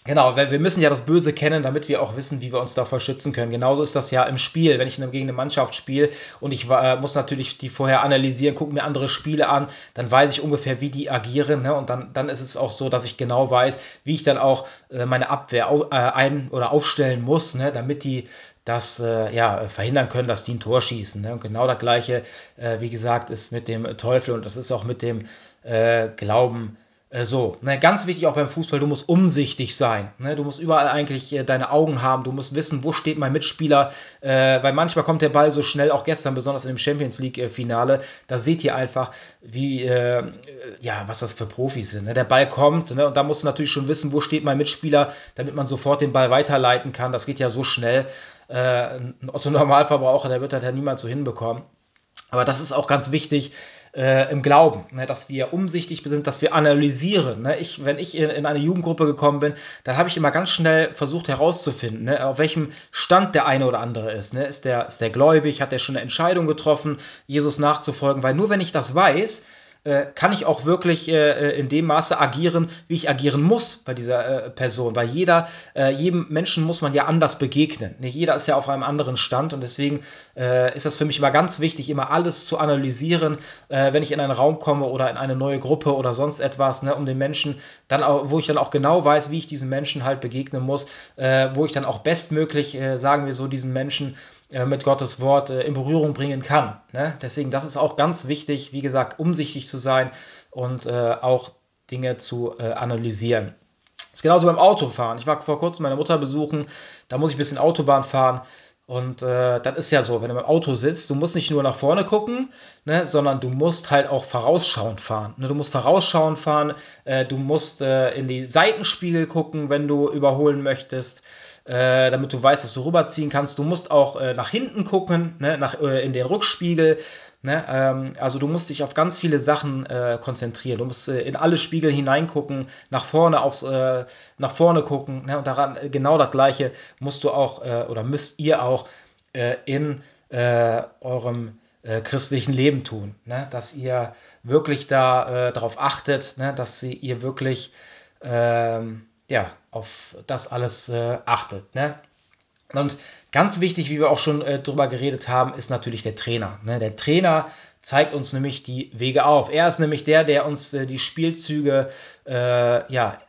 Genau, wir müssen ja das Böse kennen, damit wir auch wissen, wie wir uns davor schützen können. Genauso ist das ja im Spiel, wenn ich gegen eine Mannschaft spiele und ich äh, muss natürlich die vorher analysieren, gucke mir andere Spiele an, dann weiß ich ungefähr, wie die agieren. Ne? Und dann, dann ist es auch so, dass ich genau weiß, wie ich dann auch äh, meine Abwehr au äh, ein- oder aufstellen muss, ne? damit die das äh, ja, verhindern können, dass die ein Tor schießen. Ne? Und genau das gleiche, äh, wie gesagt, ist mit dem Teufel und das ist auch mit dem äh, Glauben so, ne, ganz wichtig auch beim Fußball, du musst umsichtig sein. Ne? Du musst überall eigentlich äh, deine Augen haben, du musst wissen, wo steht mein Mitspieler, äh, weil manchmal kommt der Ball so schnell, auch gestern, besonders in dem Champions League-Finale, da seht ihr einfach, wie, äh, ja, was das für Profis sind. Ne? Der Ball kommt ne? und da musst du natürlich schon wissen, wo steht mein Mitspieler, damit man sofort den Ball weiterleiten kann. Das geht ja so schnell. Äh, ein Otto-Normalverbraucher, der wird das ja niemals so hinbekommen. Aber das ist auch ganz wichtig, äh, im Glauben, ne, dass wir umsichtig sind, dass wir analysieren. Ne. Ich, wenn ich in, in, eine Jugendgruppe gekommen bin, dann habe ich immer ganz schnell versucht herauszufinden, ne, auf welchem Stand der eine oder andere ist. Ne. Ist, der, ist der gläubig? Hat der schon eine Entscheidung getroffen, Jesus nachzufolgen? Weil nur wenn ich das weiß, äh, kann ich auch wirklich äh, äh, in dem Maße agieren, wie ich agieren muss bei dieser äh, Person. Weil jeder, äh, jedem Menschen muss man ja anders begegnen. Nicht jeder ist ja auf einem anderen Stand und deswegen äh, ist das für mich immer ganz wichtig, immer alles zu analysieren, wenn ich in einen Raum komme oder in eine neue Gruppe oder sonst etwas, ne, um den Menschen dann auch, wo ich dann auch genau weiß, wie ich diesen Menschen halt begegnen muss, wo ich dann auch bestmöglich, sagen wir so, diesen Menschen mit Gottes Wort äh, in Berührung bringen kann. Ne? Deswegen, das ist auch ganz wichtig, wie gesagt, umsichtig zu sein und äh, auch Dinge zu äh, analysieren. Das ist genauso beim Autofahren. Ich war vor kurzem meine Mutter besuchen, da muss ich ein bisschen Autobahn fahren. Und äh, das ist ja so, wenn du im Auto sitzt, du musst nicht nur nach vorne gucken, ne, sondern du musst halt auch vorausschauend fahren. Ne? Du musst vorausschauend fahren, äh, du musst äh, in die Seitenspiegel gucken, wenn du überholen möchtest äh, damit du weißt, dass du rüberziehen kannst. Du musst auch äh, nach hinten gucken, ne, nach, äh, in den Rückspiegel. Ne, ähm, also du musst dich auf ganz viele Sachen äh, konzentrieren. Du musst äh, in alle Spiegel hineingucken, nach vorne aufs, nach vorne gucken. Ne, und daran genau das Gleiche musst du auch oder müsst ihr auch in eurem christlichen Leben tun, ne? dass ihr wirklich da darauf achtet, ne? dass sie, ihr wirklich ähm, ja, auf das alles äh, achtet. Ne? Und ganz wichtig, wie wir auch schon äh, drüber geredet haben, ist natürlich der Trainer. Ne? Der Trainer zeigt uns nämlich die Wege auf. Er ist nämlich der, der uns äh, die Spielzüge äh, ja,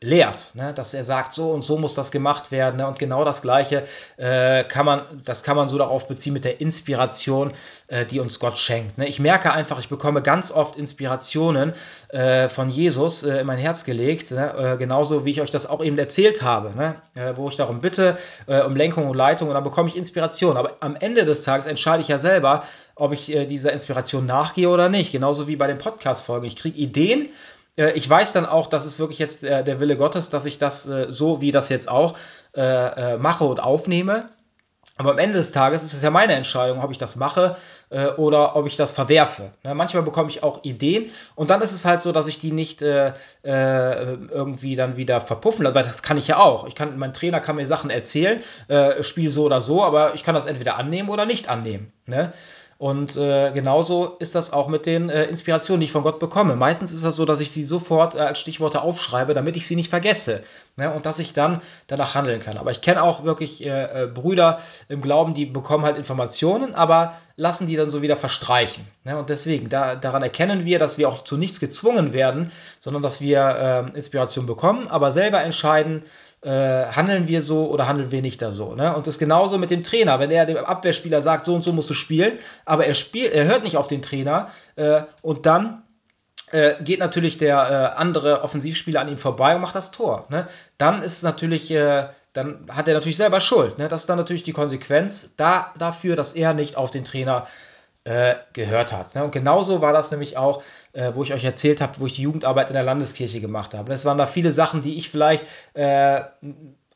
lehrt, ne? dass er sagt, so und so muss das gemacht werden. Ne? Und genau das Gleiche äh, kann man, das kann man so darauf beziehen mit der Inspiration, äh, die uns Gott schenkt. Ne? Ich merke einfach, ich bekomme ganz oft Inspirationen äh, von Jesus äh, in mein Herz gelegt, ne? Äh, genauso wie ich euch das auch eben erzählt habe, ne? Äh, wo ich darum bitte, um Lenkung und Leitung und dann bekomme ich Inspiration. Aber am Ende des Tages entscheide ich ja selber, ob ich dieser Inspiration nachgehe oder nicht. Genauso wie bei den Podcast-Folgen. Ich kriege Ideen ich weiß dann auch, dass es wirklich jetzt äh, der Wille Gottes, dass ich das äh, so wie das jetzt auch äh, äh, mache und aufnehme. Aber am Ende des Tages ist es ja meine Entscheidung, ob ich das mache äh, oder ob ich das verwerfe. Ne? Manchmal bekomme ich auch Ideen und dann ist es halt so, dass ich die nicht äh, äh, irgendwie dann wieder verpuffen lasse, weil das kann ich ja auch. Ich kann, mein Trainer kann mir Sachen erzählen, äh, spiel so oder so, aber ich kann das entweder annehmen oder nicht annehmen. Ne? Und äh, genauso ist das auch mit den äh, Inspirationen, die ich von Gott bekomme. Meistens ist das so, dass ich sie sofort äh, als Stichworte aufschreibe, damit ich sie nicht vergesse. Ne? Und dass ich dann danach handeln kann. Aber ich kenne auch wirklich äh, äh, Brüder im Glauben, die bekommen halt Informationen, aber lassen die dann so wieder verstreichen. Ne? Und deswegen, da, daran erkennen wir, dass wir auch zu nichts gezwungen werden, sondern dass wir ähm, Inspiration bekommen, aber selber entscheiden, äh, handeln wir so oder handeln wir nicht da so. Ne? Und das ist genauso mit dem Trainer. Wenn er dem Abwehrspieler sagt, so und so musst du spielen, aber er, spielt, er hört nicht auf den Trainer äh, und dann äh, geht natürlich der äh, andere Offensivspieler an ihm vorbei und macht das Tor. Ne? Dann ist natürlich, äh, dann hat er natürlich selber Schuld. Ne? Das ist dann natürlich die Konsequenz da, dafür, dass er nicht auf den Trainer äh, gehört hat. Ne? Und genauso war das nämlich auch, äh, wo ich euch erzählt habe, wo ich die Jugendarbeit in der Landeskirche gemacht habe. Es waren da viele Sachen, die ich vielleicht äh,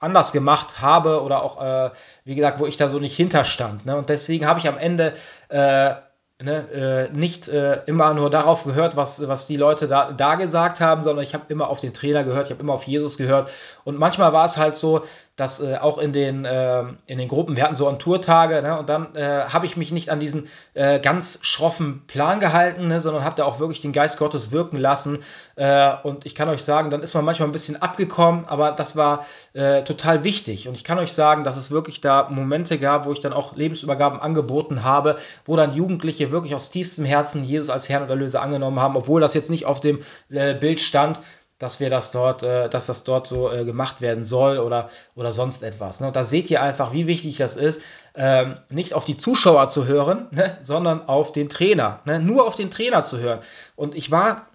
anders gemacht habe oder auch, wie gesagt, wo ich da so nicht hinterstand. Ne? Und deswegen habe ich am Ende ne, nicht immer nur darauf gehört, was, was die Leute da, da gesagt haben, sondern ich habe immer auf den Trainer gehört, ich habe immer auf Jesus gehört. Und manchmal war es halt so, dass äh, auch in den, äh, in den Gruppen, wir hatten so an Tourtage, ne, und dann äh, habe ich mich nicht an diesen äh, ganz schroffen Plan gehalten, ne, sondern habe da auch wirklich den Geist Gottes wirken lassen. Äh, und ich kann euch sagen, dann ist man manchmal ein bisschen abgekommen, aber das war äh, total wichtig. Und ich kann euch sagen, dass es wirklich da Momente gab, wo ich dann auch Lebensübergaben angeboten habe, wo dann Jugendliche wirklich aus tiefstem Herzen Jesus als Herrn und Erlöser angenommen haben, obwohl das jetzt nicht auf dem Bild stand dass wir das dort, äh, dass das dort so äh, gemacht werden soll oder, oder sonst etwas. Ne? Und da seht ihr einfach, wie wichtig das ist, ähm, nicht auf die Zuschauer zu hören, ne? sondern auf den Trainer. Ne? Nur auf den Trainer zu hören. Und ich war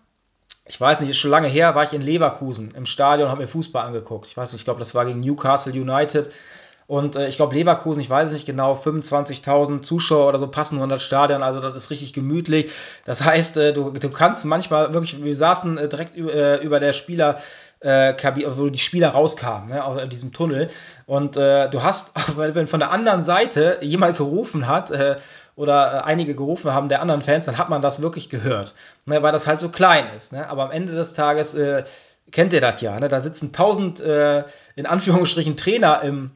ich weiß nicht, ist schon lange her, war ich in Leverkusen im Stadion, habe mir Fußball angeguckt. Ich weiß nicht, ich glaube, das war gegen Newcastle United. Und äh, ich glaube, Leverkusen, ich weiß es nicht genau, 25.000 Zuschauer oder so passen nur in das Stadion. Also das ist richtig gemütlich. Das heißt, äh, du, du kannst manchmal wirklich, wir saßen äh, direkt äh, über der Spieler äh, wo die Spieler rauskamen, ne, aus diesem Tunnel. Und äh, du hast, wenn von der anderen Seite jemand gerufen hat, äh, oder äh, einige gerufen haben der anderen Fans, dann hat man das wirklich gehört, ne, weil das halt so klein ist. Ne? Aber am Ende des Tages äh, kennt ihr das ja, ne? da sitzen tausend, äh, in Anführungsstrichen, Trainer im,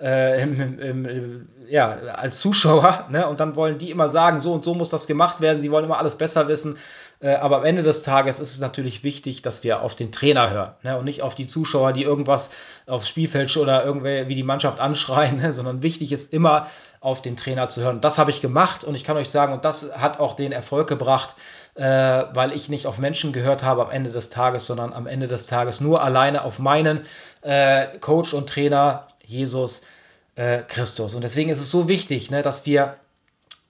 äh, im, im, ja, als Zuschauer, ne? Und dann wollen die immer sagen, so und so muss das gemacht werden, sie wollen immer alles besser wissen. Äh, aber am Ende des Tages ist es natürlich wichtig, dass wir auf den Trainer hören, ne? Und nicht auf die Zuschauer, die irgendwas aufs Spielfeld oder irgendwie wie die Mannschaft anschreien, ne? sondern wichtig ist immer auf den Trainer zu hören. Das habe ich gemacht und ich kann euch sagen, und das hat auch den Erfolg gebracht, äh, weil ich nicht auf Menschen gehört habe am Ende des Tages, sondern am Ende des Tages nur alleine auf meinen äh, Coach und Trainer Jesus äh, Christus. Und deswegen ist es so wichtig, ne, dass wir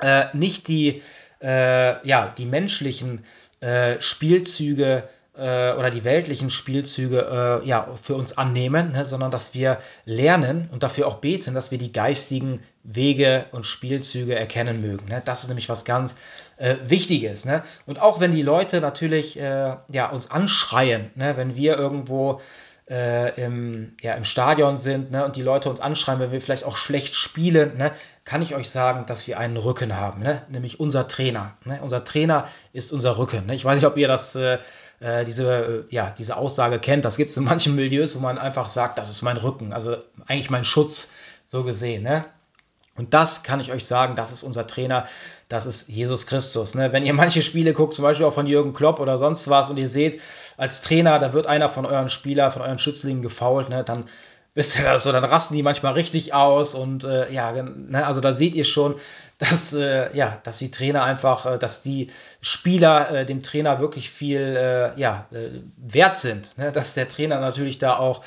äh, nicht die, äh, ja, die menschlichen äh, Spielzüge äh, oder die weltlichen Spielzüge äh, ja, für uns annehmen, ne, sondern dass wir lernen und dafür auch beten, dass wir die geistigen Wege und Spielzüge erkennen mögen. Ne? Das ist nämlich was ganz äh, Wichtiges. Ne? Und auch wenn die Leute natürlich äh, ja, uns anschreien, ne? wenn wir irgendwo äh, im, ja, im Stadion sind ne, und die Leute uns anschreiben, wenn wir vielleicht auch schlecht spielen, ne, kann ich euch sagen, dass wir einen Rücken haben, ne, nämlich unser Trainer. Ne, unser Trainer ist unser Rücken. Ne. Ich weiß nicht, ob ihr das, äh, äh diese, ja, diese Aussage kennt. Das gibt es in manchen Milieus, wo man einfach sagt, das ist mein Rücken, also eigentlich mein Schutz, so gesehen. Ne. Und das kann ich euch sagen, das ist unser Trainer, das ist Jesus Christus. Ne? Wenn ihr manche Spiele guckt, zum Beispiel auch von Jürgen Klopp oder sonst was, und ihr seht, als Trainer, da wird einer von euren Spielern, von euren Schützlingen gefault, ne? dann wisst ihr das so, dann rasten die manchmal richtig aus und äh, ja, ne? also da seht ihr schon, dass, äh, ja, dass die Trainer einfach, äh, dass die Spieler äh, dem Trainer wirklich viel äh, ja, wert sind, ne? dass der Trainer natürlich da auch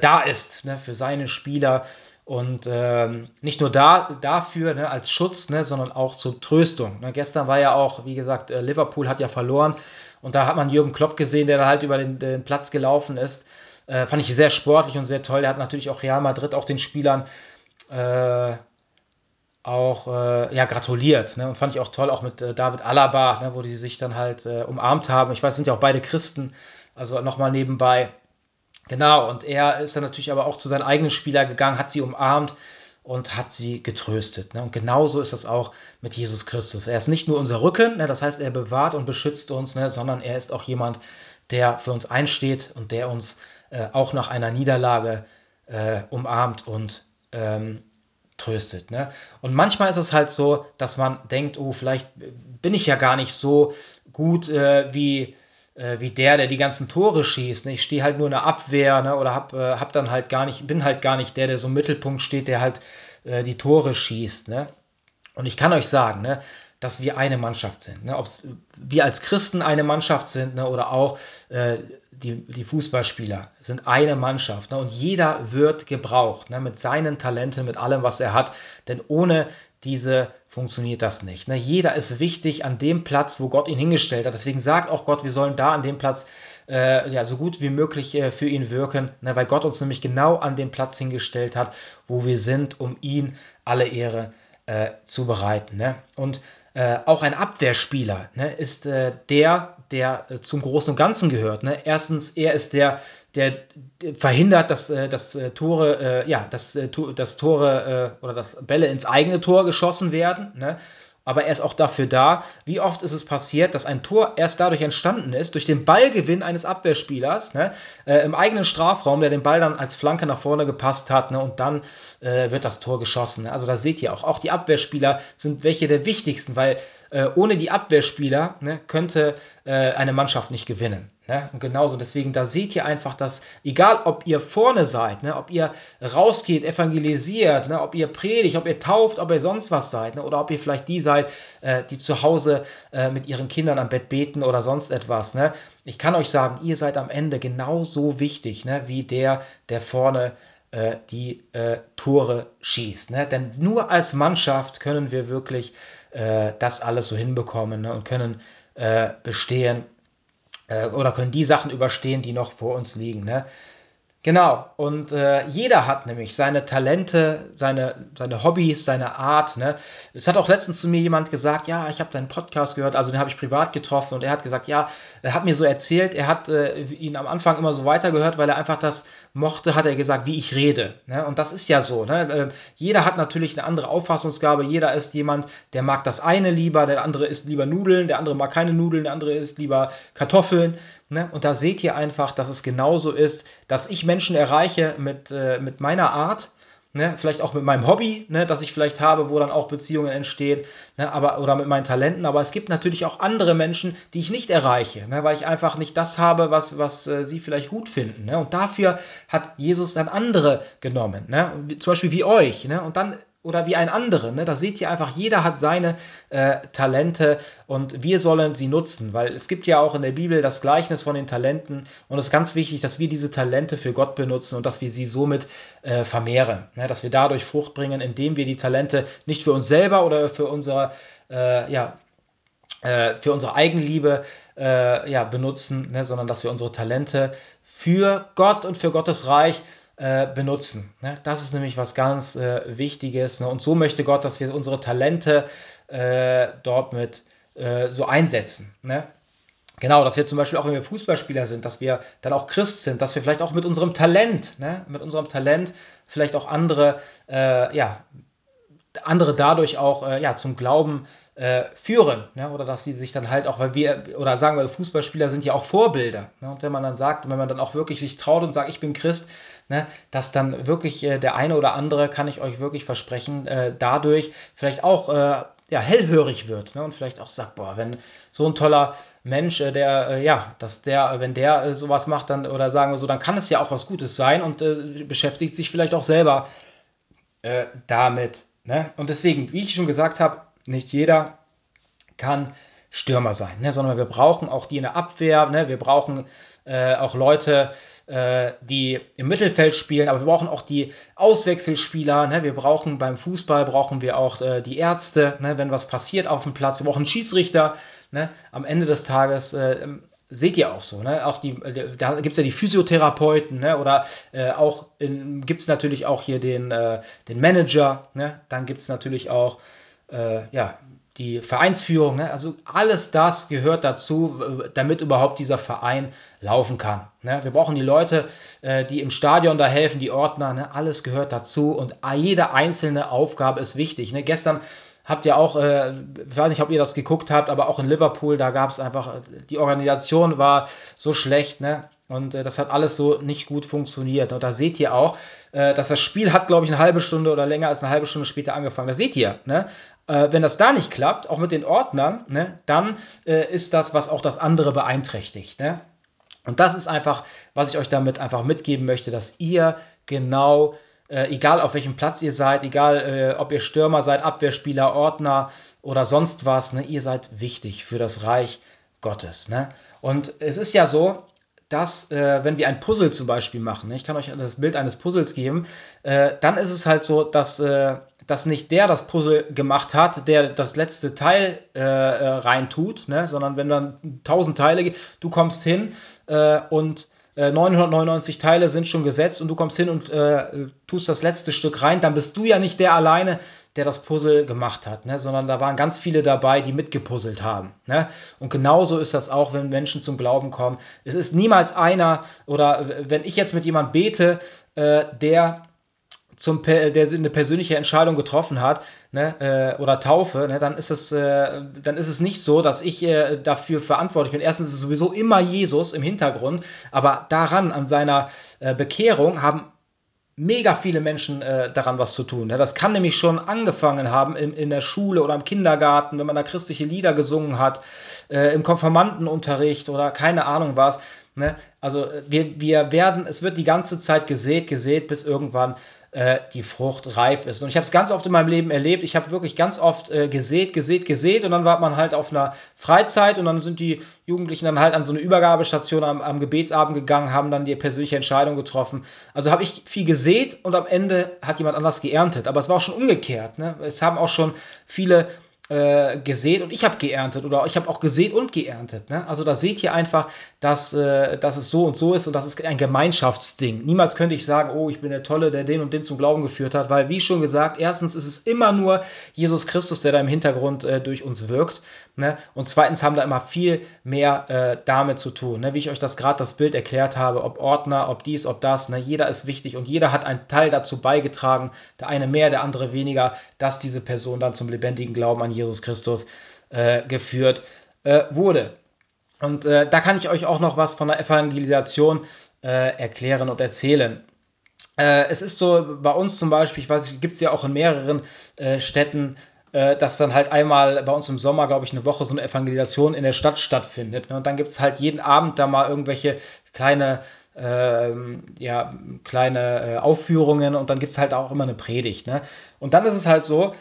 da ist ne? für seine Spieler und ähm, nicht nur da, dafür ne, als Schutz, ne, sondern auch zur Tröstung. Ne. Gestern war ja auch, wie gesagt, äh, Liverpool hat ja verloren. Und da hat man Jürgen Klopp gesehen, der da halt über den, den Platz gelaufen ist. Äh, fand ich sehr sportlich und sehr toll. Der hat natürlich auch Real Madrid, auch den Spielern, äh, auch äh, ja, gratuliert. Ne? Und fand ich auch toll, auch mit äh, David Alaba, ne, wo die sich dann halt äh, umarmt haben. Ich weiß, sind ja auch beide Christen, also nochmal nebenbei. Genau, und er ist dann natürlich aber auch zu seinen eigenen Spieler gegangen, hat sie umarmt und hat sie getröstet. Ne? Und genauso ist es auch mit Jesus Christus. Er ist nicht nur unser Rücken, ne? das heißt, er bewahrt und beschützt uns, ne? sondern er ist auch jemand, der für uns einsteht und der uns äh, auch nach einer Niederlage äh, umarmt und ähm, tröstet. Ne? Und manchmal ist es halt so, dass man denkt, oh, vielleicht bin ich ja gar nicht so gut äh, wie äh, wie der, der die ganzen Tore schießt. Ne? Ich stehe halt nur in der Abwehr ne? oder hab, äh, hab dann halt gar nicht, bin halt gar nicht der, der so im Mittelpunkt steht, der halt äh, die Tore schießt. Ne? Und ich kann euch sagen, ne, dass wir eine Mannschaft sind. Ne? Ob wir als Christen eine Mannschaft sind ne? oder auch äh, die, die Fußballspieler sind eine Mannschaft. Ne? Und jeder wird gebraucht ne? mit seinen Talenten, mit allem, was er hat. Denn ohne diese funktioniert das nicht. Ne? Jeder ist wichtig an dem Platz, wo Gott ihn hingestellt hat. Deswegen sagt auch Gott, wir sollen da an dem Platz äh, ja, so gut wie möglich äh, für ihn wirken, ne? weil Gott uns nämlich genau an den Platz hingestellt hat, wo wir sind, um ihn alle Ehre äh, zu bereiten. Ne? Und Äh, auch ein Abwehrspieler ne, ist äh, der, der äh, zum Großen und Ganzen gehört. Ne? Erstens, er ist der, der verhindert, dass, äh, dass äh, Tore, ja, dass, dass Tore oder dass Bälle ins eigene Tor geschossen werden. Ne? Aber er ist auch dafür da. Wie oft ist es passiert, dass ein Tor erst dadurch entstanden ist, durch den Ballgewinn eines Abwehrspielers ne, äh, im eigenen Strafraum, der den Ball dann als Flanke nach vorne gepasst hat ne, und dann äh, wird das Tor geschossen. Also da seht ihr auch, auch die Abwehrspieler sind welche der wichtigsten, weil äh, ohne die Abwehrspieler ne, könnte äh, eine Mannschaft nicht gewinnen. Ne? Und genauso, deswegen, da seht ihr einfach, dass, egal ob ihr vorne seid, ne, ob ihr rausgeht, evangelisiert, ne, ob ihr predigt, ob ihr tauft, ob ihr sonst was seid, ne, oder ob ihr vielleicht die seid, äh, die zu Hause äh, mit ihren Kindern am Bett beten oder sonst etwas. Ne? Ich kann euch sagen, ihr seid am Ende genauso wichtig, ne, wie der, der vorne äh, die äh, Tore schießt. Ne? Denn nur als Mannschaft können wir wirklich äh, das alles so hinbekommen ne? und können äh, bestehen äh, oder können die Sachen überstehen, die noch vor uns liegen. Ne? Genau, und äh, jeder hat nämlich seine Talente, seine, seine Hobbys, seine Art. Ne? Es hat auch letztens zu mir jemand gesagt, ja, ich habe deinen Podcast gehört, also den habe ich privat getroffen und er hat gesagt, ja, er hat mir so erzählt, er hat äh, ihn am Anfang immer so weitergehört, weil er einfach das mochte, hat er gesagt, wie ich rede. Ne? Und das ist ja so. Ne? Äh, jeder hat natürlich eine andere Auffassungsgabe, jeder ist jemand, der mag das eine lieber, der andere isst lieber Nudeln, der andere mag keine Nudeln, der andere isst lieber Kartoffeln. Ne? Und da seht ihr einfach, dass es genauso ist, dass ich Menschen erreiche mit, äh, mit meiner Art, ne? vielleicht auch mit meinem Hobby, ne? das ich vielleicht habe, wo dann auch Beziehungen entstehen, ne? aber, oder mit meinen Talenten. Aber es gibt natürlich auch andere Menschen, die ich nicht erreiche, ne? weil ich einfach nicht das habe, was, was äh, sie vielleicht gut finden. Ne? Und dafür hat Jesus dann andere genommen, ne? zum Beispiel wie euch. Ne? Und dann oder wie ein anderer. Ne? Da seht ihr einfach, jeder hat seine äh, Talente und wir sollen sie nutzen, weil es gibt ja auch in der Bibel das Gleichnis von den Talenten und es ist ganz wichtig, dass wir diese Talente für Gott benutzen und dass wir sie somit äh, vermehren. Ne? Dass wir dadurch Frucht bringen, indem wir die Talente nicht für uns selber oder für unsere, äh, ja, äh, für unsere Eigenliebe äh, ja, benutzen, ne? sondern dass wir unsere Talente für Gott und für Gottes Reich äh, benutzen. Ne? Das ist nämlich was ganz äh, Wichtiges. Ne? Und so möchte Gott, dass wir unsere Talente äh, dort mit äh, so einsetzen. Ne? Genau, dass wir zum Beispiel auch, wenn wir Fußballspieler sind, dass wir dann auch Christ sind, dass wir vielleicht auch mit unserem Talent, ne, mit unserem Talent vielleicht auch andere, äh, ja, andere dadurch auch äh, ja, zum Glauben äh, führen. Ne? Oder dass sie sich dann halt auch, weil wir, oder sagen wir, Fußballspieler sind ja auch Vorbilder. Ne? Und wenn man dann sagt, wenn man dann auch wirklich sich traut und sagt, ich bin Christ, ne, dass dann wirklich äh, der eine oder andere, kann ich euch wirklich versprechen, äh, dadurch vielleicht auch äh, ja, hellhörig wird ne? und vielleicht auch sagt, boah, wenn so ein toller Mensch, äh, der, äh, ja, dass der, wenn der sowas macht, dann, oder sagen wir so, dann kann es ja auch was Gutes sein und beschäftigt sich vielleicht auch selber damit. Ne? Und deswegen, wie ich schon gesagt habe, nicht jeder kann Stürmer sein, ne? sondern wir brauchen auch die in der Abwehr, ne? wir brauchen äh, auch Leute, äh, die im Mittelfeld spielen, aber wir brauchen auch die Auswechselspieler, ne? wir brauchen beim Fußball, brauchen wir auch äh, die Ärzte, ne? wenn was passiert auf dem Platz, wir brauchen Schiedsrichter, ne? am Ende des Tages äh, seht ihr auch so, ne? Auch die, da gibt es ja die Physiotherapeuten, ne? Oder äh, auch gibt es natürlich auch hier den, äh, den Manager, ne? Dann gibt es natürlich auch äh, ja, die Vereinsführung, ne? also alles das gehört dazu, damit überhaupt dieser Verein laufen kann. Ne? Wir brauchen die Leute, äh, die im Stadion da helfen, die Ordner, ne? alles gehört dazu und jede einzelne Aufgabe ist wichtig. Ne? Gestern habt ihr auch, äh, ich weiß nicht, ob ihr das geguckt habt, aber auch in Liverpool, da gab es einfach, die Organisation war so schlecht, ne? Und äh, das hat alles so nicht gut funktioniert. Und da seht ihr auch, äh, dass das Spiel hat, glaube ich, eine halbe Stunde oder länger als eine halbe Stunde später angefangen. Da seht ihr, ne? Äh, wenn das da nicht klappt, auch mit den Ordnern, ne, dann äh, ist das, was auch das andere beeinträchtigt. Ne? Und das ist einfach, was ich euch damit einfach mitgeben möchte, dass ihr genau äh, egal auf welchem Platz ihr seid, egal äh, ob ihr Stürmer seid, Abwehrspieler, Ordner oder sonst was, ne, ihr seid wichtig für das Reich Gottes. Ne? Und es ist ja so, dass, äh, wenn wir ein Puzzle zum Beispiel machen, ne, ich kann euch das Bild eines Puzzles geben, äh, dann ist es halt so, dass, äh, dass nicht der das Puzzle gemacht hat, der das letzte Teil äh, reintut, ne, sondern wenn dann tausend Teile, du kommst hin und 999 Teile sind schon gesetzt und du kommst hin und äh, tust das letzte Stück rein, dann bist du ja nicht der alleine, der das Puzzle gemacht hat, ne? sondern da waren ganz viele dabei, die mitgepuzzelt haben. Ne? Und genauso ist das auch, wenn Menschen zum Glauben kommen. Es ist niemals einer, oder wenn ich jetzt mit jemand bete, äh, der zum, der eine persönliche Entscheidung getroffen hat, ne, äh, oder Taufe, ne, dann ist es, äh, dann ist es nicht so, dass ich äh, dafür verantwortlich bin. Erstens ist es sowieso immer Jesus im Hintergrund, aber daran, an seiner äh, Bekehrung, haben mega viele Menschen äh, daran was zu tun. Ne? Das kann nämlich schon angefangen haben in, in der Schule oder im Kindergarten, wenn man da christliche Lieder gesungen hat, äh, im Konfirmandenunterricht oder keine Ahnung was. Ne? Also äh, wir, wir werden, es wird die ganze Zeit gesät, gesät, bis irgendwann äh, die Frucht reif ist. Und ich habe es ganz oft in meinem Leben erlebt. Ich habe wirklich ganz oft äh, gesät, gesät, gesät und dann war man halt auf einer Freizeit und dann sind die Jugendlichen dann halt an so eine Übergabestation am, am Gebetsabend gegangen, haben dann die persönliche Entscheidung getroffen. Also habe ich viel gesät und am Ende hat jemand anders geerntet. Aber es war auch schon umgekehrt. Ne? Es haben auch schon viele äh, gesät und ich habe geerntet oder ich habe auch gesät und geerntet. Ne? Also da seht ihr einfach, dass, äh, dass es so und so ist und das ist ein Gemeinschaftsding. Niemals könnte ich sagen, oh, ich bin der Tolle, der den und den zum Glauben geführt hat, weil wie schon gesagt, erstens ist es immer nur Jesus Christus, der da im Hintergrund äh, durch uns wirkt. Ne? Und zweitens haben da immer viel mehr äh, damit zu tun. Ne? Wie ich euch das gerade das Bild erklärt habe, ob Ordner, ob dies, ob das. Ne? Jeder ist wichtig und jeder hat einen Teil dazu beigetragen, der eine mehr, der andere weniger, dass diese Person dann zum lebendigen Glauben an Jesus Jesus Christus äh, geführt äh, wurde. Und äh, da kann ich euch auch noch was von der Evangelisation äh, erklären und erzählen. Äh, es ist so, bei uns zum Beispiel, ich weiß, gibt es ja auch in mehreren äh, Städten, dass dann halt einmal bei uns im Sommer, glaube ich, eine Woche so eine Evangelisation in der Stadt stattfindet. Ne? Und dann gibt es halt jeden Abend da mal irgendwelche kleine ähm, ja, kleine äh, Aufführungen und dann gibt es halt auch immer eine Predigt. Ne? Und dann ist es halt so,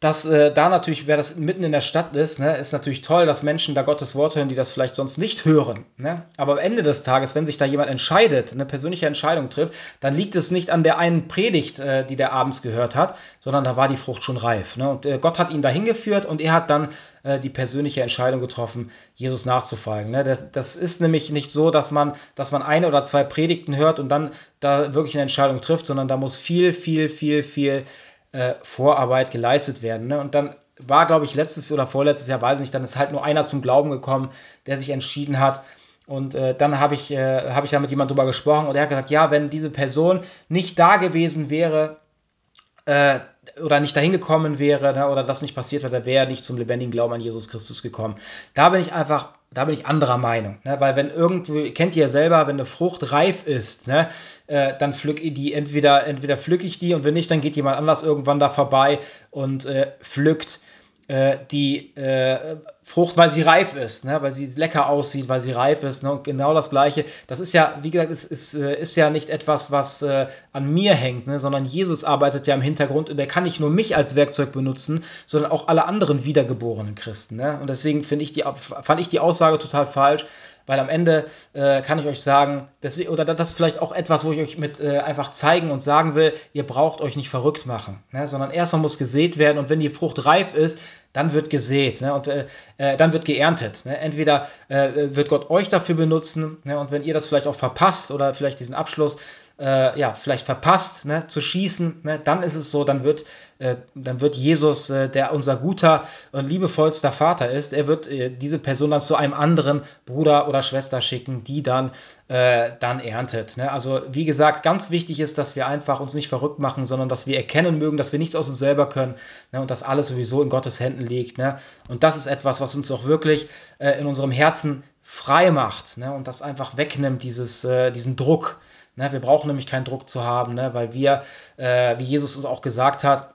dass äh, da natürlich, wer das mitten in der Stadt ist, ne, ist natürlich toll, dass Menschen da Gottes Wort hören, die das vielleicht sonst nicht hören. Ne? Aber am Ende des Tages, wenn sich da jemand entscheidet, eine persönliche Entscheidung trifft, dann liegt es nicht an der einen Predigt, äh, die der abends gehört hat, sondern da war die Frucht schon reif. Ne? Und äh, Gott hat ihn dahin geführt und er hat dann äh, die persönliche Entscheidung getroffen, Jesus nachzufolgen. Ne? Das, das ist nämlich nicht so, dass man, dass man eine oder zwei Predigten hört und dann da wirklich eine Entscheidung trifft, sondern da muss viel, viel, viel, viel äh, Vorarbeit geleistet werden. Ne? Und dann war, glaube ich, letztes oder vorletztes Jahr, weiß ich nicht, dann ist halt nur einer zum Glauben gekommen, der sich entschieden hat. Und äh, dann habe ich, äh, hab ich da mit jemandem drüber gesprochen und er hat gesagt, ja, wenn diese Person nicht da gewesen wäre, äh, oder nicht dahin gekommen wäre, ne, oder das nicht passiert wäre, wäre er nicht zum lebendigen Glauben an Jesus Christus gekommen. Da bin ich einfach da bin ich anderer Meinung. Ne? Weil wenn irgendwie, kennt ihr ja selber, wenn eine Frucht reif ist, ne, äh, dann pflück ich die, entweder, entweder pflück ich die und wenn nicht, dann geht jemand anders irgendwann da vorbei und äh, pflückt äh, die äh, Frucht, weil sie reif ist, ne? weil sie lecker aussieht, weil sie reif ist. Ne? Und genau das Gleiche. Das ist ja, wie gesagt, ist, ist, äh, ist ja nicht etwas, was äh, an mir hängt, ne? sondern Jesus arbeitet ja im Hintergrund und der kann nicht nur mich als Werkzeug benutzen, sondern auch alle anderen wiedergeborenen Christen. Ne? Und deswegen ich die, fand ich die Aussage total falsch, weil am Ende äh, kann ich euch sagen, deswegen, oder das ist vielleicht auch etwas, wo ich euch mit äh, einfach zeigen und sagen will, ihr braucht euch nicht verrückt machen, ne? sondern erstmal muss gesät werden und wenn die Frucht reif ist, dann wird gesät ne? und äh, äh dann wird geerntet. Ne? Entweder äh, wird Gott euch dafür benutzen ne? und wenn ihr das vielleicht auch verpasst oder vielleicht diesen Abschluss, äh, ja, vielleicht verpasst, ne, zu schießen, ne, dann ist es so, dann wird, äh, dann wird Jesus, äh, der unser guter und liebevollster Vater ist, er wird äh, diese Person dann zu einem anderen Bruder oder Schwester schicken, die dann, äh, dann erntet. Ne? Also, wie gesagt, ganz wichtig ist, dass wir einfach uns nicht verrückt machen, sondern dass wir erkennen mögen, dass wir nichts aus uns selber können ne, und dass alles sowieso in Gottes Händen liegt. Ne? Und das ist etwas, was uns auch wirklich äh, in unserem Herzen frei macht ne? und das einfach wegnimmt, dieses, diesen Druck. Ne? Wir brauchen nämlich keinen Druck zu haben, ne? weil wir, äh, wie Jesus uns auch gesagt hat,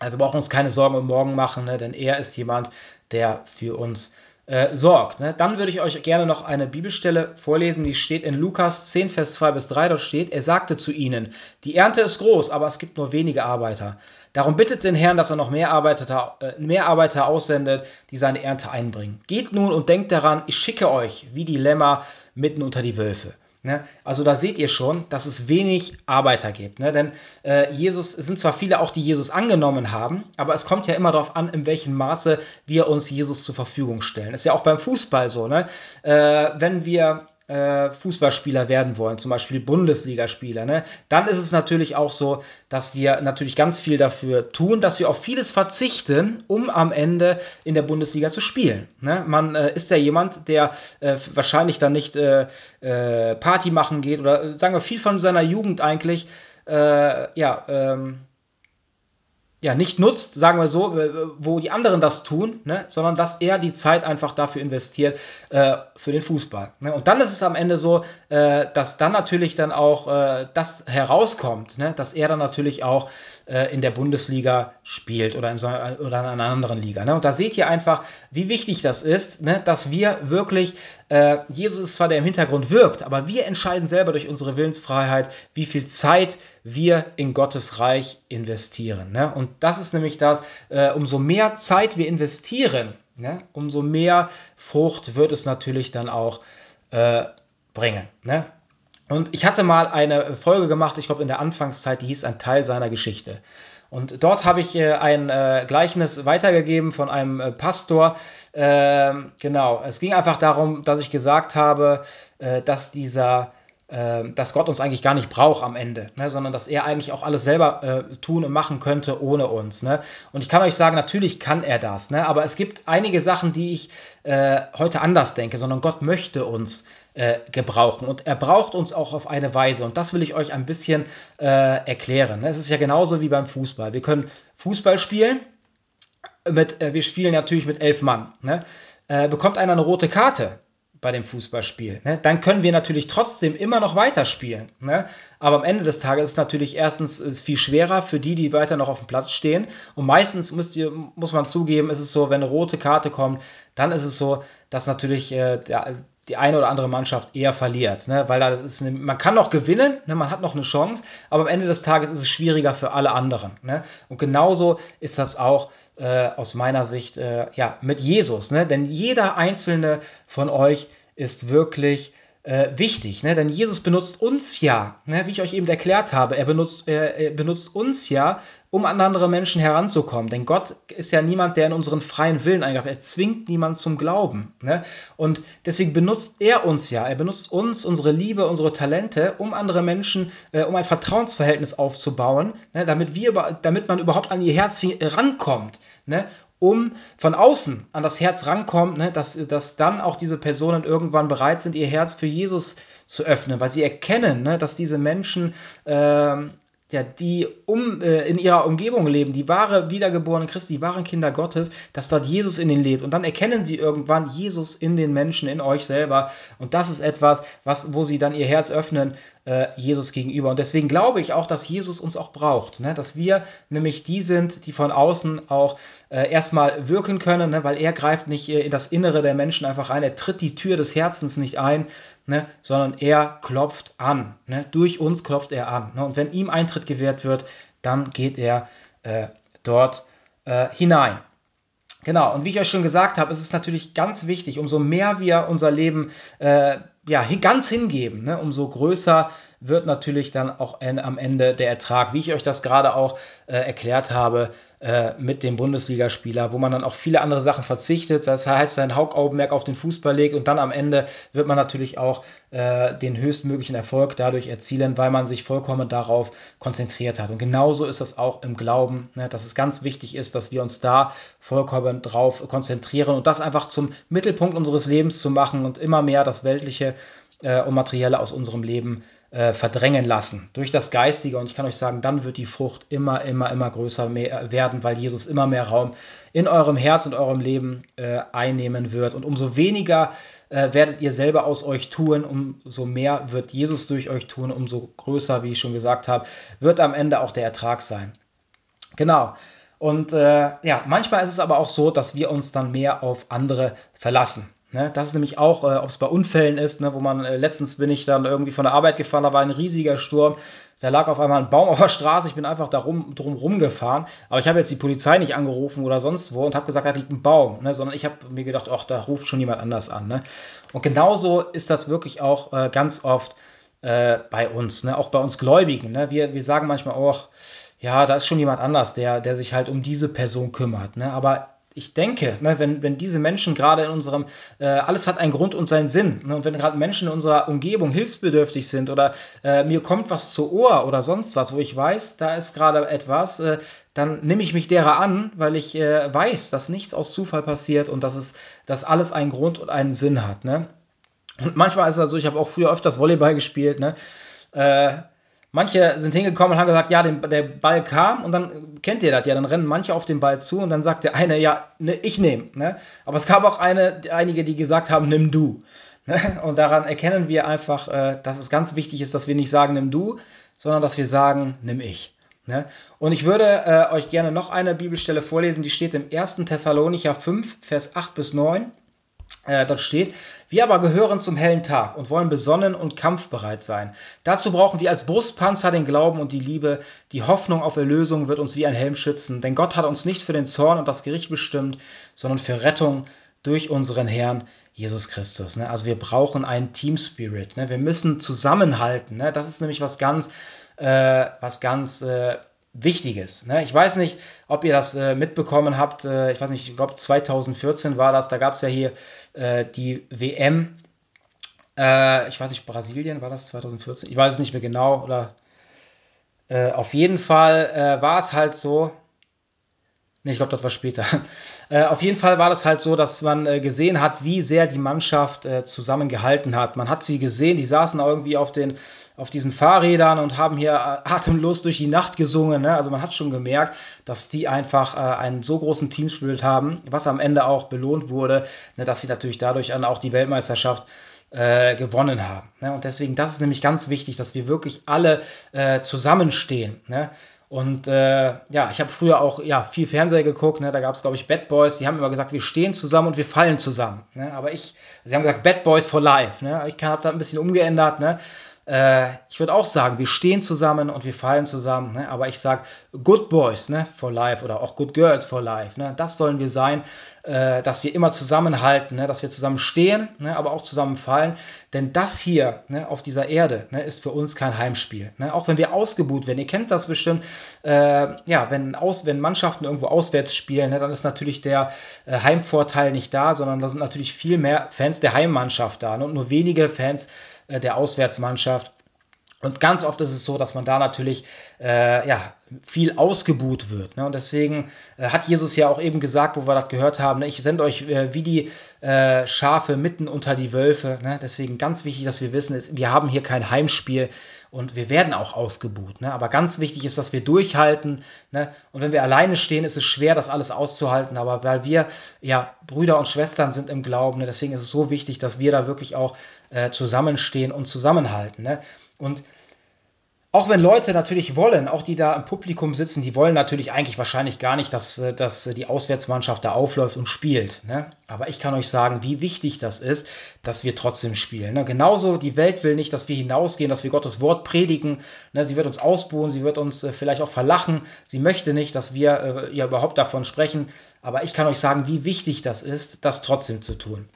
äh, wir brauchen uns keine Sorgen um morgen machen, ne? denn er ist jemand, der für uns äh, sorgt. Ne? Dann würde ich euch gerne noch eine Bibelstelle vorlesen, die steht in Lukas 10, Vers 2 bis 3. Dort steht, er sagte zu ihnen, die Ernte ist groß, aber es gibt nur wenige Arbeiter. Darum bittet den Herrn, dass er noch mehr Arbeiter, äh, mehr Arbeiter aussendet, die seine Ernte einbringen. Geht nun und denkt daran, ich schicke euch wie die Lämmer mitten unter die Wölfe. Ne? Also da seht ihr schon, dass es wenig Arbeiter gibt. Ne? Denn äh, Jesus, es sind zwar viele auch, die Jesus angenommen haben, aber es kommt ja immer darauf an, in welchem Maße wir uns Jesus zur Verfügung stellen. Ist ja auch beim Fußball so. Ne? Äh, wenn wir äh, Fußballspieler werden wollen, zum Beispiel Bundesligaspieler, ne, dann ist es natürlich auch so, dass wir natürlich ganz viel dafür tun, dass wir auf vieles verzichten, um am Ende in der Bundesliga zu spielen. Ne? Man äh, ist ja jemand, der äh, wahrscheinlich dann nicht äh, äh, Party machen geht oder sagen wir viel von seiner Jugend eigentlich, ja, ähm, ja, nicht nutzt, sagen wir so, wo die anderen das tun, ne, sondern dass er die Zeit einfach dafür investiert äh, für den Fußball. Ne? Und dann ist es am Ende so, äh, dass dann natürlich dann auch äh, das herauskommt, ne, dass er dann natürlich auch äh, in der Bundesliga spielt oder in, so, oder in einer anderen Liga. Ne? Und da seht ihr einfach, wie wichtig das ist, ne, dass wir wirklich, äh, Jesus ist zwar der im Hintergrund wirkt, aber wir entscheiden selber durch unsere Willensfreiheit, wie viel Zeit wir in Gottes Reich investieren. Ne? Und das ist nämlich das, äh, umso mehr Zeit wir investieren, ne? umso mehr Frucht wird es natürlich dann auch äh, bringen. Ne? Und ich hatte mal eine Folge gemacht, ich glaube in der Anfangszeit, die hieß ein Teil seiner Geschichte. Und dort habe ich äh, ein äh, Gleichnis weitergegeben von einem äh, Pastor. Ähm, genau, es ging einfach darum, dass ich gesagt habe, dass dieser dass Gott uns eigentlich gar nicht braucht am Ende, ne, sondern dass er eigentlich auch alles selber äh, tun und machen könnte ohne uns. Ne? Und ich kann euch sagen, natürlich kann er das, ne? aber es gibt einige Sachen, die ich äh, heute anders denke, sondern Gott möchte uns äh, gebrauchen und er braucht uns auch auf eine Weise und das will ich euch ein bisschen äh, erklären. Ne? Es ist ja genauso wie beim Fußball. Wir können Fußball spielen, mit, äh, wir spielen natürlich mit elf Mann. Ne? Äh, bekommt einer eine rote Karte, bei dem Fußballspiel. Ne? Dann können wir natürlich trotzdem immer noch weiterspielen. Ne? Aber am Ende des Tages ist natürlich erstens ist viel schwerer für die, die weiter noch auf dem Platz stehen. Und meistens müsst ihr, muss man zugeben, ist es so, wenn eine rote Karte kommt, dann ist es so, dass natürlich äh, der, die eine oder andere Mannschaft eher verliert, ne? weil da ist eine, man kann noch gewinnen, ne? man hat noch eine Chance, aber am Ende des Tages ist es schwieriger für alle anderen. Ne? Und genauso ist das auch äh, aus meiner Sicht äh, ja mit Jesus, ne? denn jeder einzelne von euch ist wirklich äh, wichtig, ne? denn Jesus benutzt uns ja, ne? wie ich euch eben erklärt habe, er benutzt, äh, benutzt uns ja, um an andere Menschen heranzukommen. Denn Gott ist ja niemand, der in unseren freien Willen eingreift. Er zwingt niemand zum Glauben. Ne? Und deswegen benutzt er uns ja. Er benutzt uns, unsere Liebe, unsere Talente, um andere Menschen, äh, um ein Vertrauensverhältnis aufzubauen, ne? damit, wir, damit man überhaupt an ihr Herz rankommt. Ne? Um von außen an das Herz rankommt, ne, dass, dass dann auch diese Personen irgendwann bereit sind, ihr Herz für Jesus zu öffnen, weil sie erkennen, ne, dass diese Menschen ähm, ja, die um, äh, in ihrer Umgebung leben, die wahre wiedergeborene Christen, die wahren Kinder Gottes, dass dort Jesus in ihnen lebt. Und dann erkennen sie irgendwann Jesus in den Menschen, in euch selber. Und das ist etwas, was, wo sie dann ihr Herz öffnen, äh, Jesus gegenüber. Und deswegen glaube ich auch, dass Jesus uns auch braucht. Ne? Dass wir nämlich die sind, die von außen auch äh, erstmal wirken können, ne? weil er greift nicht äh, in das Innere der Menschen einfach ein. Er tritt die Tür des Herzens nicht ein, ne, sondern er klopft an. Ne? Durch uns klopft er an. Ne? Und wenn ihm Eintritt gewährt wird, dann geht er äh, dort äh, hinein. Genau, und wie ich euch schon gesagt habe, ist es natürlich ganz wichtig, umso mehr wir unser Leben äh, ja, ganz hingeben, ne, umso größer wird natürlich dann auch am Ende der Ertrag, wie ich euch das gerade auch äh, erklärt habe äh, mit dem Bundesligaspieler, wo man dann auch viele andere Sachen verzichtet, das heißt sein Hauptaugenmerk auf den Fußball legt und dann am Ende wird man natürlich auch äh, den höchstmöglichen Erfolg dadurch erzielen, weil man sich vollkommen darauf konzentriert hat. Und genauso ist das auch im Glauben, ne, dass es ganz wichtig ist, dass wir uns da vollkommen drauf konzentrieren und das einfach zum Mittelpunkt unseres Lebens zu machen und immer mehr das Weltliche äh, und Materielle aus unserem Leben äh, verdrängen lassen durch das Geistige. Und ich kann euch sagen, dann wird die Frucht immer, immer, immer größer mehr werden, weil Jesus immer mehr Raum in eurem Herz und eurem Leben äh, einnehmen wird. Und umso weniger äh, werdet ihr selber aus euch tun, umso mehr wird Jesus durch euch tun, umso größer, wie ich schon gesagt habe, wird am Ende auch der Ertrag sein. Genau. Und äh, ja, manchmal ist es aber auch so, dass wir uns dann mehr auf andere verlassen. Ne, das ist nämlich auch, äh, ob es bei Unfällen ist, ne, wo man, äh, letztens bin ich dann irgendwie von der Arbeit gefahren, da war ein riesiger Sturm, da lag auf einmal ein Baum auf der Straße, ich bin einfach da rum, drum rumgefahren, aber ich habe jetzt die Polizei nicht angerufen oder sonst wo und habe gesagt, da liegt ein Baum, ne, sondern ich habe mir gedacht, ach, da ruft schon jemand anders an. Ne. Und genauso ist das wirklich auch äh, ganz oft äh, bei uns, ne, auch bei uns Gläubigen. Ne. Wir, wir sagen manchmal auch, ja, da ist schon jemand anders, der, der sich halt um diese Person kümmert. Ne? Aber ich denke, ne, wenn, wenn diese Menschen gerade in unserem, äh, alles hat einen Grund und seinen Sinn, ne, und wenn gerade Menschen in unserer Umgebung hilfsbedürftig sind oder äh, mir kommt was zu Ohr oder sonst was, wo ich weiß, da ist gerade etwas, äh, dann nehme ich mich derer an, weil ich äh, weiß, dass nichts aus Zufall passiert und dass es, dass alles einen Grund und einen Sinn hat. Ne? Und manchmal ist es so, ich habe auch früher öfters Volleyball gespielt, ne? Manche sind hingekommen und haben gesagt, ja, den, der Ball kam und dann kennt ihr das ja, dann rennen manche auf den Ball zu und dann sagt der eine, ja, ne, ich nehme. Ne? Aber es gab auch eine, einige, die gesagt haben, nimm du. Ne? Und daran erkennen wir einfach, äh, dass es ganz wichtig ist, dass wir nicht sagen, nimm du, sondern dass wir sagen, nimm ich. Ne? Und ich würde äh, euch gerne noch eine Bibelstelle vorlesen, die steht im 1. Thessalonicher 5, Vers 8 bis 9 äh, dort steht, wir aber gehören zum hellen Tag und wollen besonnen und kampfbereit sein. Dazu brauchen wir als Brustpanzer den Glauben und die Liebe. Die Hoffnung auf Erlösung wird uns wie ein Helm schützen, denn Gott hat uns nicht für den Zorn und das Gericht bestimmt, sondern für Rettung durch unseren Herrn Jesus Christus. Ne? Also wir brauchen einen Team Spirit. Ne? Wir müssen zusammenhalten. Ne? Das ist nämlich was ganz, äh, was ganz äh, Wichtiges. Ne? Ich weiß nicht, ob ihr das äh, mitbekommen habt. Äh, ich weiß nicht, ich glaube 2014 war das. Da gab es ja hier äh, die WM. Äh, ich weiß nicht, Brasilien war das 2014? Ich weiß es nicht mehr genau. Oder äh, auf jeden Fall äh, war es halt so. Ne, ich glaube, das war später. auf jeden Fall war das halt so, dass man gesehen hat, wie sehr die Mannschaft zusammengehalten hat. Man hat sie gesehen, die saßen irgendwie auf den auf diesen Fahrrädern und haben hier äh, atemlos durch die Nacht gesungen. Ne? Also man hat schon gemerkt, dass die einfach äh, einen so großen Teamspirit haben, was am Ende auch belohnt wurde, ne? dass sie natürlich dadurch dann auch die Weltmeisterschaft äh, gewonnen haben. Ne? Und deswegen, das ist nämlich ganz wichtig, dass wir wirklich alle äh, zusammenstehen. Ne? Und äh, ja, ich habe früher auch ja, viel Fernseher geguckt, ne? da gab es, glaube ich, Bad Boys, die haben immer gesagt, wir stehen zusammen und wir fallen zusammen. Ne? Aber ich, sie haben gesagt, Bad Boys for Life. Ne? Ich habe da ein bisschen umgeändert. Ne? Äh, ich würde auch sagen, wir stehen zusammen und wir fallen zusammen. Ne? Aber ich sage Good Boys ne? for Life oder auch Good Girls for Life. Ne? Das sollen wir sein, äh, dass wir immer zusammenhalten, ne? dass wir zusammen stehen, ne? aber auch zusammen fallen. Denn das hier ne? auf dieser Erde ne? ist für uns kein Heimspiel. Ne? Auch wenn wir ausgebuht werden. Ihr kennt das bestimmt. Äh, ja, wenn, aus, wenn Mannschaften irgendwo auswärts spielen, ne? dann ist natürlich der äh, Heimvorteil nicht da, sondern da sind natürlich viel mehr Fans der Heimmannschaft da ne? und nur wenige Fans der Auswärtsmannschaft. Und ganz oft ist es so, dass man da natürlich äh, ja, viel ausgebuht wird. Ne? Und deswegen äh, hat Jesus ja auch eben gesagt, wo wir das gehört haben, ne? ich sende euch äh, wie die äh, Schafe mitten unter die Wölfe. Ne? Deswegen ganz wichtig, dass wir wissen, wir haben hier kein Heimspiel und wir werden auch ausgebuht. Ne? Aber ganz wichtig ist, dass wir durchhalten. Ne? Und wenn wir alleine stehen, ist es schwer, das alles auszuhalten. Aber weil wir ja Brüder und Schwestern sind im Glauben, ne? deswegen ist es so wichtig, dass wir da wirklich auch äh, zusammenstehen und zusammenhalten. Ne? Und auch wenn Leute natürlich wollen, auch die da im Publikum sitzen, die wollen natürlich eigentlich wahrscheinlich gar nicht, dass, äh, dass die Auswärtsmannschaft da aufläuft und spielt. Ne? Aber ich kann euch sagen, wie wichtig das ist, dass wir trotzdem spielen. Ne? Genauso, die Welt will nicht, dass wir hinausgehen, dass wir Gottes Wort predigen. Ne? Sie wird uns ausbuhen, sie wird uns äh, vielleicht auch verlachen. Sie möchte nicht, dass wir äh, ja überhaupt davon sprechen. Aber ich kann euch sagen, wie wichtig das ist, das trotzdem zu tun.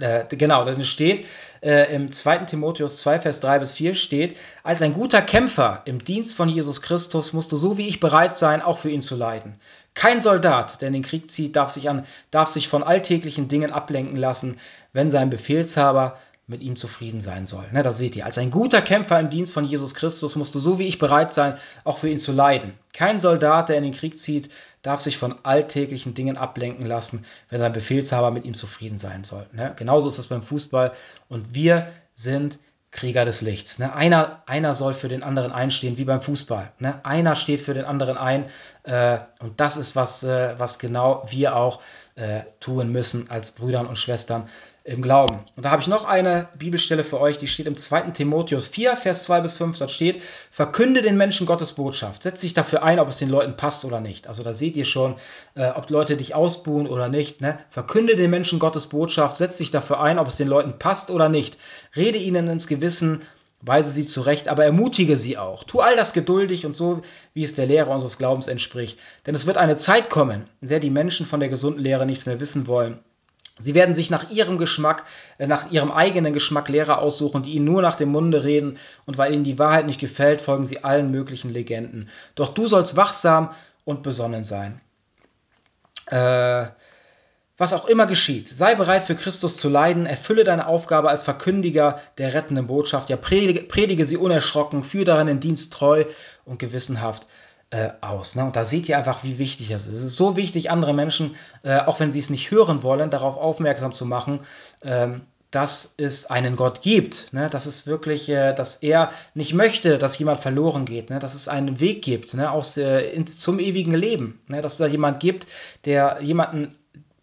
Äh, genau, dann steht äh, im 2. Timotheus 2, Vers 3 bis 4 steht, als ein guter Kämpfer im Dienst von Jesus Christus musst du so wie ich bereit sein, auch für ihn zu leiden. Kein Soldat, der in den Krieg zieht, darf sich, an, darf sich von alltäglichen Dingen ablenken lassen, wenn sein Befehlshaber mit ihm zufrieden sein soll. Ne, da seht ihr, als ein guter Kämpfer im Dienst von Jesus Christus musst du so wie ich bereit sein, auch für ihn zu leiden. Kein Soldat, der in den Krieg zieht, darf sich von alltäglichen Dingen ablenken lassen, wenn sein Befehlshaber mit ihm zufrieden sein soll. Ne? Genauso ist es beim Fußball und wir sind Krieger des Lichts. Ne? Einer, einer soll für den anderen einstehen, wie beim Fußball. Ne? Einer steht für den anderen ein äh, und das ist, was, äh, was genau wir auch äh, tun müssen als Brüdern und Schwestern im Glauben. Und da habe ich noch eine Bibelstelle für euch, die steht im 2. Timotheus 4, Vers 2 bis 5. Dort steht, verkünde den Menschen Gottes Botschaft. Setz dich dafür ein, ob es den Leuten passt oder nicht. Also da seht ihr schon, äh, ob Leute dich ausbuhen oder nicht. Ne? Verkünde den Menschen Gottes Botschaft. Setz dich dafür ein, ob es den Leuten passt oder nicht. Rede ihnen ins Gewissen, weise sie zurecht, aber ermutige sie auch. Tu all das geduldig und so, wie es der Lehre unseres Glaubens entspricht. Denn es wird eine Zeit kommen, in der die Menschen von der gesunden Lehre nichts mehr wissen wollen Sie werden sich nach ihrem Geschmack, äh, nach ihrem eigenen Geschmack Lehrer aussuchen, die ihnen nur nach dem Munde reden, und weil ihnen die Wahrheit nicht gefällt, folgen sie allen möglichen Legenden. Doch du sollst wachsam und besonnen sein. äh, was auch immer geschieht, sei bereit für Christus zu leiden, erfülle deine Aufgabe als Verkündiger der rettenden Botschaft, ja, predige, predige sie unerschrocken, führe darin Dienst treu und gewissenhaft äh, aus. Ne? Und da seht ihr einfach, wie wichtig das ist. Es ist so wichtig, andere Menschen, äh, auch wenn sie es nicht hören wollen, darauf aufmerksam zu machen, ähm, dass es einen Gott gibt, ne? dass es wirklich, äh, dass er nicht möchte, dass jemand verloren geht, ne? dass es einen Weg gibt ne? Aus, äh, ins, zum ewigen Leben, ne? dass es da jemand gibt, der jemanden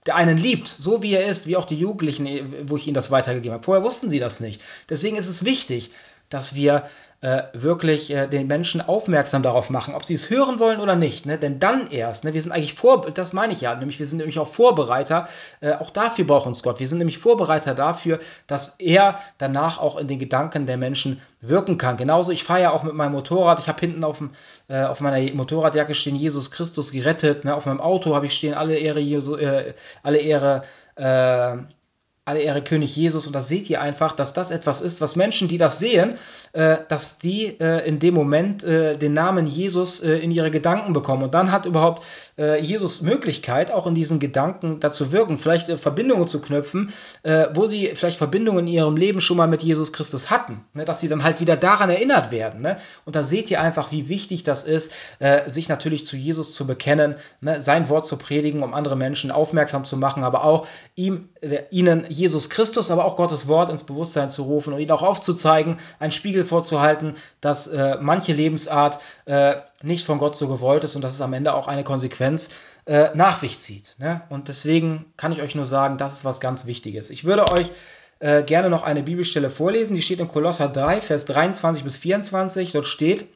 der einen liebt, so wie er ist, wie auch die Jugendlichen, wo ich ihnen das weitergegeben habe. Vorher wussten sie das nicht. Deswegen ist es wichtig, dass wir äh, wirklich äh, den Menschen aufmerksam darauf machen, ob sie es hören wollen oder nicht. Ne? Denn dann erst, ne, wir sind eigentlich vor, das meine ich ja, nämlich wir sind nämlich auch Vorbereiter, äh, auch dafür braucht uns Gott. Wir sind nämlich Vorbereiter dafür, dass er danach auch in den Gedanken der Menschen wirken kann. Genauso, ich fahre ja auch mit meinem Motorrad, ich habe hinten auf, dem, äh, auf meiner Motorradjacke stehen Jesus Christus gerettet, ne? auf meinem Auto habe ich stehen alle Ehre, Jesu, äh, alle Ehre, äh, alle Ehre König Jesus. Und da seht ihr einfach, dass das etwas ist, was Menschen, die das sehen, äh, dass die äh, in dem Moment äh, den Namen Jesus äh, in ihre Gedanken bekommen. Und dann hat überhaupt äh, Jesus Möglichkeit, auch in diesen Gedanken dazu wirken, vielleicht äh, Verbindungen zu knüpfen, wo sie vielleicht Verbindungen in ihrem Leben schon mal mit Jesus Christus hatten. Ne? Dass sie dann halt wieder daran erinnert werden. Ne? Und da seht ihr einfach, wie wichtig das ist, sich natürlich zu Jesus zu bekennen, ne? sein Wort zu predigen, um andere Menschen aufmerksam zu machen, aber auch ihm, ihnen Jesus Christus, aber auch Gottes Wort ins Bewusstsein zu rufen und ihnen auch aufzuzeigen, einen Spiegel vorzuhalten, dass äh, manche Lebensart äh, nicht von Gott so gewollt ist und dass es am Ende auch eine Konsequenz äh, nach sich zieht. Ne? Und deswegen kann ich euch nur sagen, das ist was ganz Wichtiges. Ich würde euch äh, gerne noch eine Bibelstelle vorlesen, die steht in Kolosser 3, Vers 23 bis 24. Dort steht,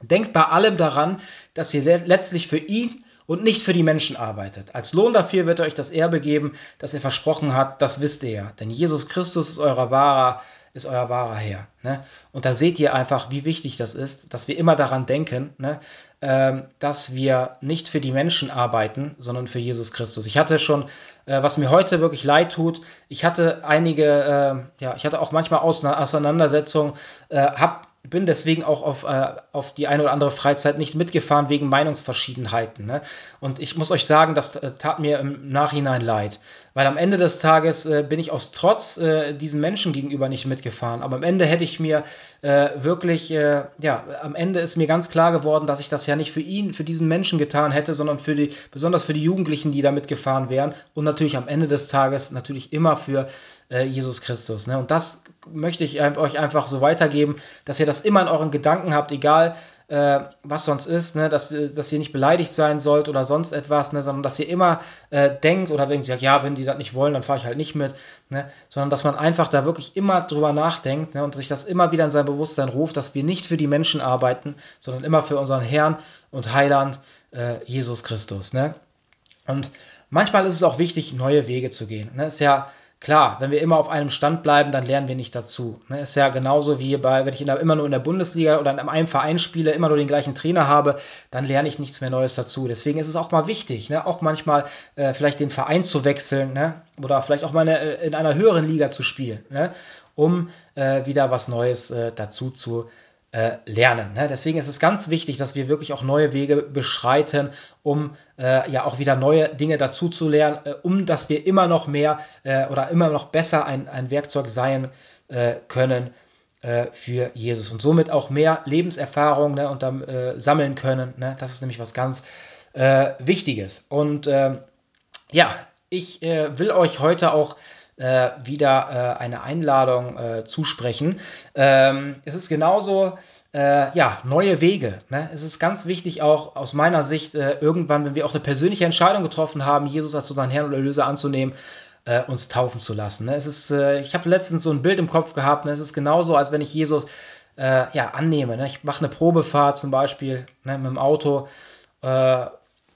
denkt bei allem daran, dass ihr letztlich für ihn und nicht für die Menschen arbeitet. Als Lohn dafür wird er euch das Erbe geben, das er versprochen hat, das wisst ihr ja. Denn Jesus Christus ist euer wahrer, ist euer wahrer Herr. Ne? Und da seht ihr einfach, wie wichtig das ist, dass wir immer daran denken, ne? ähm, dass wir nicht für die Menschen arbeiten, sondern für Jesus Christus. Ich hatte schon, äh, was mir heute wirklich leid tut, ich hatte einige, äh, ja, ich hatte auch manchmal Auseinandersetzungen, äh, habe bin deswegen auch auf, äh, auf die eine oder andere Freizeit nicht mitgefahren wegen Meinungsverschiedenheiten. Ne? Und ich muss euch sagen, das äh, tat mir im Nachhinein leid. Weil am Ende des Tages äh, bin ich aus Trotz äh, diesen Menschen gegenüber nicht mitgefahren. Aber am Ende hätte ich mir äh, wirklich, ja, am Ende ist mir ganz klar geworden, dass ich das ja nicht für ihn, für diesen Menschen getan hätte, sondern für die, besonders für die Jugendlichen, die da mitgefahren wären. Und natürlich am Ende des Tages natürlich immer für äh, Jesus Christus. Ne? Und das möchte ich euch einfach so weitergeben, dass ihr das immer in euren Gedanken habt, egal äh, was sonst ist, ne? dass, dass ihr nicht beleidigt sein sollt oder sonst etwas, ne? sondern dass ihr immer äh, denkt oder wenn sie sagt, ja, wenn die das nicht wollen, dann fahre ich halt nicht mit, ne? sondern dass man einfach da wirklich immer drüber nachdenkt ne? und sich das immer wieder in sein Bewusstsein ruft, dass wir nicht für die Menschen arbeiten, sondern immer für unseren Herrn und Heiland äh, Jesus Christus. Ne? Und manchmal ist es auch wichtig, neue Wege zu gehen. Ne? Ist ja Klar, wenn wir immer auf einem Stand bleiben, dann lernen wir nicht dazu. Ne, ist ja genauso wie bei, wenn ich immer nur in der Bundesliga oder in einem Verein spiele, immer nur den gleichen Trainer habe, dann lerne ich nichts mehr Neues dazu. Deswegen ist es auch mal wichtig, ne, auch manchmal äh, vielleicht den Verein zu wechseln ne, oder vielleicht auch mal äh, in einer höheren Liga zu spielen, um äh, wieder was Neues dazu zu äh, lernen. Ne? Deswegen ist es ganz wichtig, dass wir wirklich auch neue Wege beschreiten, um äh, ja auch wieder neue Dinge dazu zu lernen, äh, um dass wir immer noch mehr äh, oder immer noch besser ein, ein Werkzeug sein äh, können für Jesus und somit auch mehr Lebenserfahrung ne, und dann sammeln können. Ne? Das ist nämlich was ganz Wichtiges. Und ähm, ja, ich will euch heute auch äh, wieder äh, eine Einladung äh, zusprechen. Ähm, es ist genauso, äh, ja, neue Wege. Ne? Es ist ganz wichtig auch aus meiner Sicht, äh, irgendwann, wenn wir auch eine persönliche Entscheidung getroffen haben, Jesus als unseren Herrn und Erlöser anzunehmen, äh, uns taufen zu lassen. Ne? Es ist, ich habe letztens so ein Bild im Kopf gehabt, ne? es ist genauso, als wenn ich Jesus ja, annehme. Ne? Ich mache eine Probefahrt zum Beispiel ne, mit dem Auto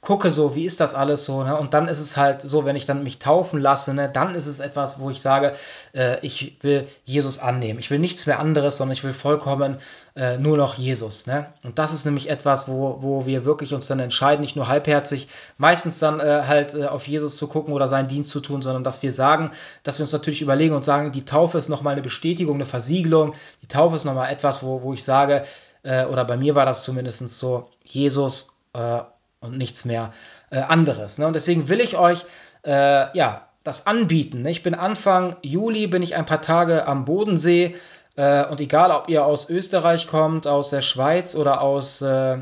gucke so, wie ist das alles so, ne? Und dann ist es halt so, wenn ich dann mich taufen lasse, ne, dann ist es etwas, wo ich sage, äh, ich will Jesus annehmen. Ich will nichts mehr anderes, sondern ich will vollkommen äh, nur noch Jesus, ne? Und das ist nämlich etwas, wo, wo wir wirklich uns dann entscheiden, nicht nur halbherzig, meistens dann äh, halt äh, auf Jesus zu gucken oder seinen Dienst zu tun, sondern dass wir sagen, dass wir uns natürlich überlegen und sagen, die Taufe ist nochmal eine Bestätigung, eine Versiegelung, die Taufe ist nochmal etwas, wo, wo ich sage, äh, oder bei mir war das zumindest so, Jesus äh, und nichts mehr äh, anderes. Ne? Und deswegen will ich euch äh, ja das anbieten. Ne? Ich bin Anfang Juli, bin ich ein paar Tage am Bodensee äh, und egal, ob ihr aus Österreich kommt, aus der Schweiz oder aus äh,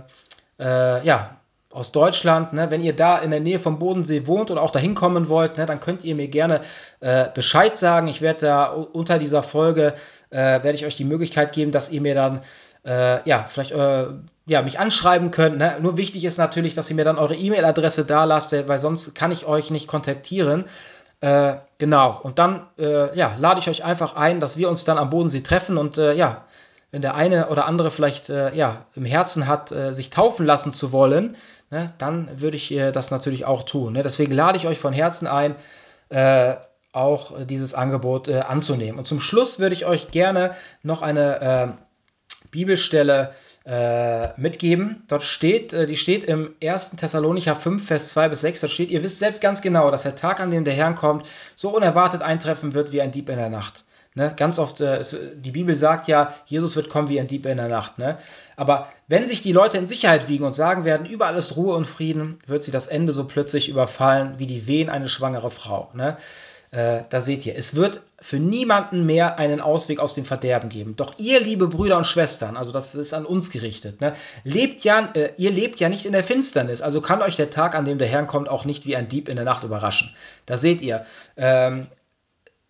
äh, ja aus Deutschland, ne, wenn ihr da in der Nähe vom Bodensee wohnt oder auch dahin kommen wollt, ne, dann könnt ihr mir gerne äh, Bescheid sagen. Ich werde da unter dieser Folge äh, werde ich euch die Möglichkeit geben, dass ihr mir dann äh, ja vielleicht äh, ja, mich anschreiben könnt. Ne? Nur wichtig ist natürlich, dass ihr mir dann eure E-Mail-Adresse da lasst, weil sonst kann ich euch nicht kontaktieren. Äh, genau. Und dann äh, ja, lade ich euch einfach ein, dass wir uns dann am Bodensee treffen und ja, wenn der eine oder andere vielleicht äh, ja, im Herzen hat, äh, sich taufen lassen zu wollen, ne, dann würde ich äh, das natürlich auch tun. Ne? Deswegen lade ich euch von Herzen ein, äh, auch dieses Angebot äh, anzunehmen. Und zum Schluss würde ich euch gerne noch eine äh, Bibelstelle mitgeben. Dort steht, die steht im 1. Thessalonicher 5, Vers 2 bis 6. Dort steht, ihr wisst selbst ganz genau, dass der Tag, an dem der Herrn kommt, so unerwartet eintreffen wird wie ein Dieb in der Nacht. Ne? Ganz oft, äh, es, die Bibel sagt ja, Jesus wird kommen wie ein Dieb in der Nacht. Ne? Aber wenn sich die Leute in Sicherheit wiegen und sagen werden, überall ist Ruhe und Frieden, wird sie das Ende so plötzlich überfallen wie die Wehen eine schwangere Frau. Ne? Äh, da seht ihr, es wird für niemanden mehr einen Ausweg aus dem Verderben geben. Doch ihr, liebe Brüder und Schwestern, also das ist an uns gerichtet, ne, lebt ja, äh, ihr lebt ja nicht in der Finsternis, also kann euch der Tag, an dem der Herr kommt, auch nicht wie ein Dieb in der Nacht überraschen. Da seht ihr, ähm,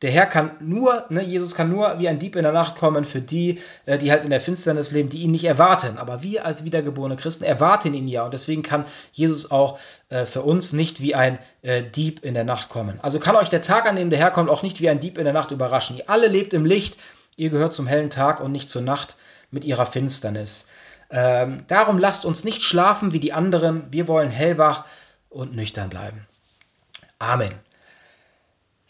der Herr kann nur, ne, Jesus kann nur wie ein Dieb in der Nacht kommen für die, äh, die halt in der Finsternis leben, die ihn nicht erwarten. Aber wir als wiedergeborene Christen erwarten ihn ja. Und deswegen kann Jesus auch äh, für uns nicht wie ein äh, Dieb in der Nacht kommen. Also kann euch der Tag, an dem der Herr kommt, auch nicht wie ein Dieb in der Nacht überraschen. Ihr alle lebt im Licht, ihr gehört zum hellen Tag und nicht zur Nacht mit ihrer Finsternis. Ähm, darum lasst uns nicht schlafen wie die anderen. Wir wollen hellwach und nüchtern bleiben. Amen.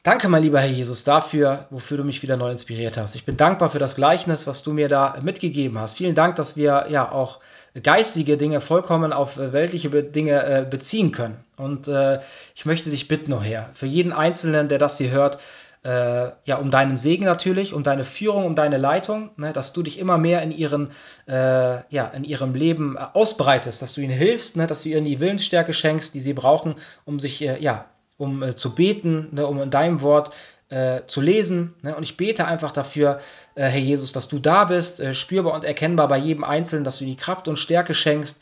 Danke, mein lieber Herr Jesus, dafür, wofür du mich wieder neu inspiriert hast. Ich bin dankbar für das Gleichnis, was du mir da mitgegeben hast. Vielen Dank, dass wir ja auch geistige Dinge vollkommen auf äh, weltliche Dinge äh, beziehen können. Und äh, ich möchte dich bitten, oh Herr, für jeden Einzelnen, der das hier hört, äh, ja, um deinen Segen natürlich, um deine Führung, um deine Leitung, ne, dass du dich immer mehr in, ihren, äh, ja, in ihrem Leben äh, ausbreitest, dass du ihnen hilfst, ne, dass du ihnen die Willensstärke schenkst, die sie brauchen, um sich ja, um äh, zu beten, ne, um in deinem Wort äh, zu lesen. Ne? Und ich bete einfach dafür, äh, Herr Jesus, dass du da bist, äh, spürbar und erkennbar bei jedem Einzelnen, dass du die Kraft und Stärke schenkst,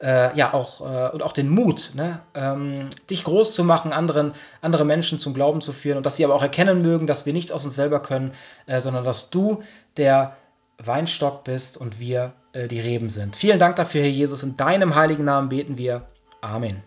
äh, ja auch äh, und auch den Mut, ne? ähm, dich groß zu machen, anderen, andere Menschen zum Glauben zu führen und dass sie aber auch erkennen mögen, dass wir nichts aus uns selber können, sondern dass du der Weinstock bist und wir die Reben sind. Vielen Dank dafür, Herr Jesus. In deinem heiligen Namen beten wir. Amen.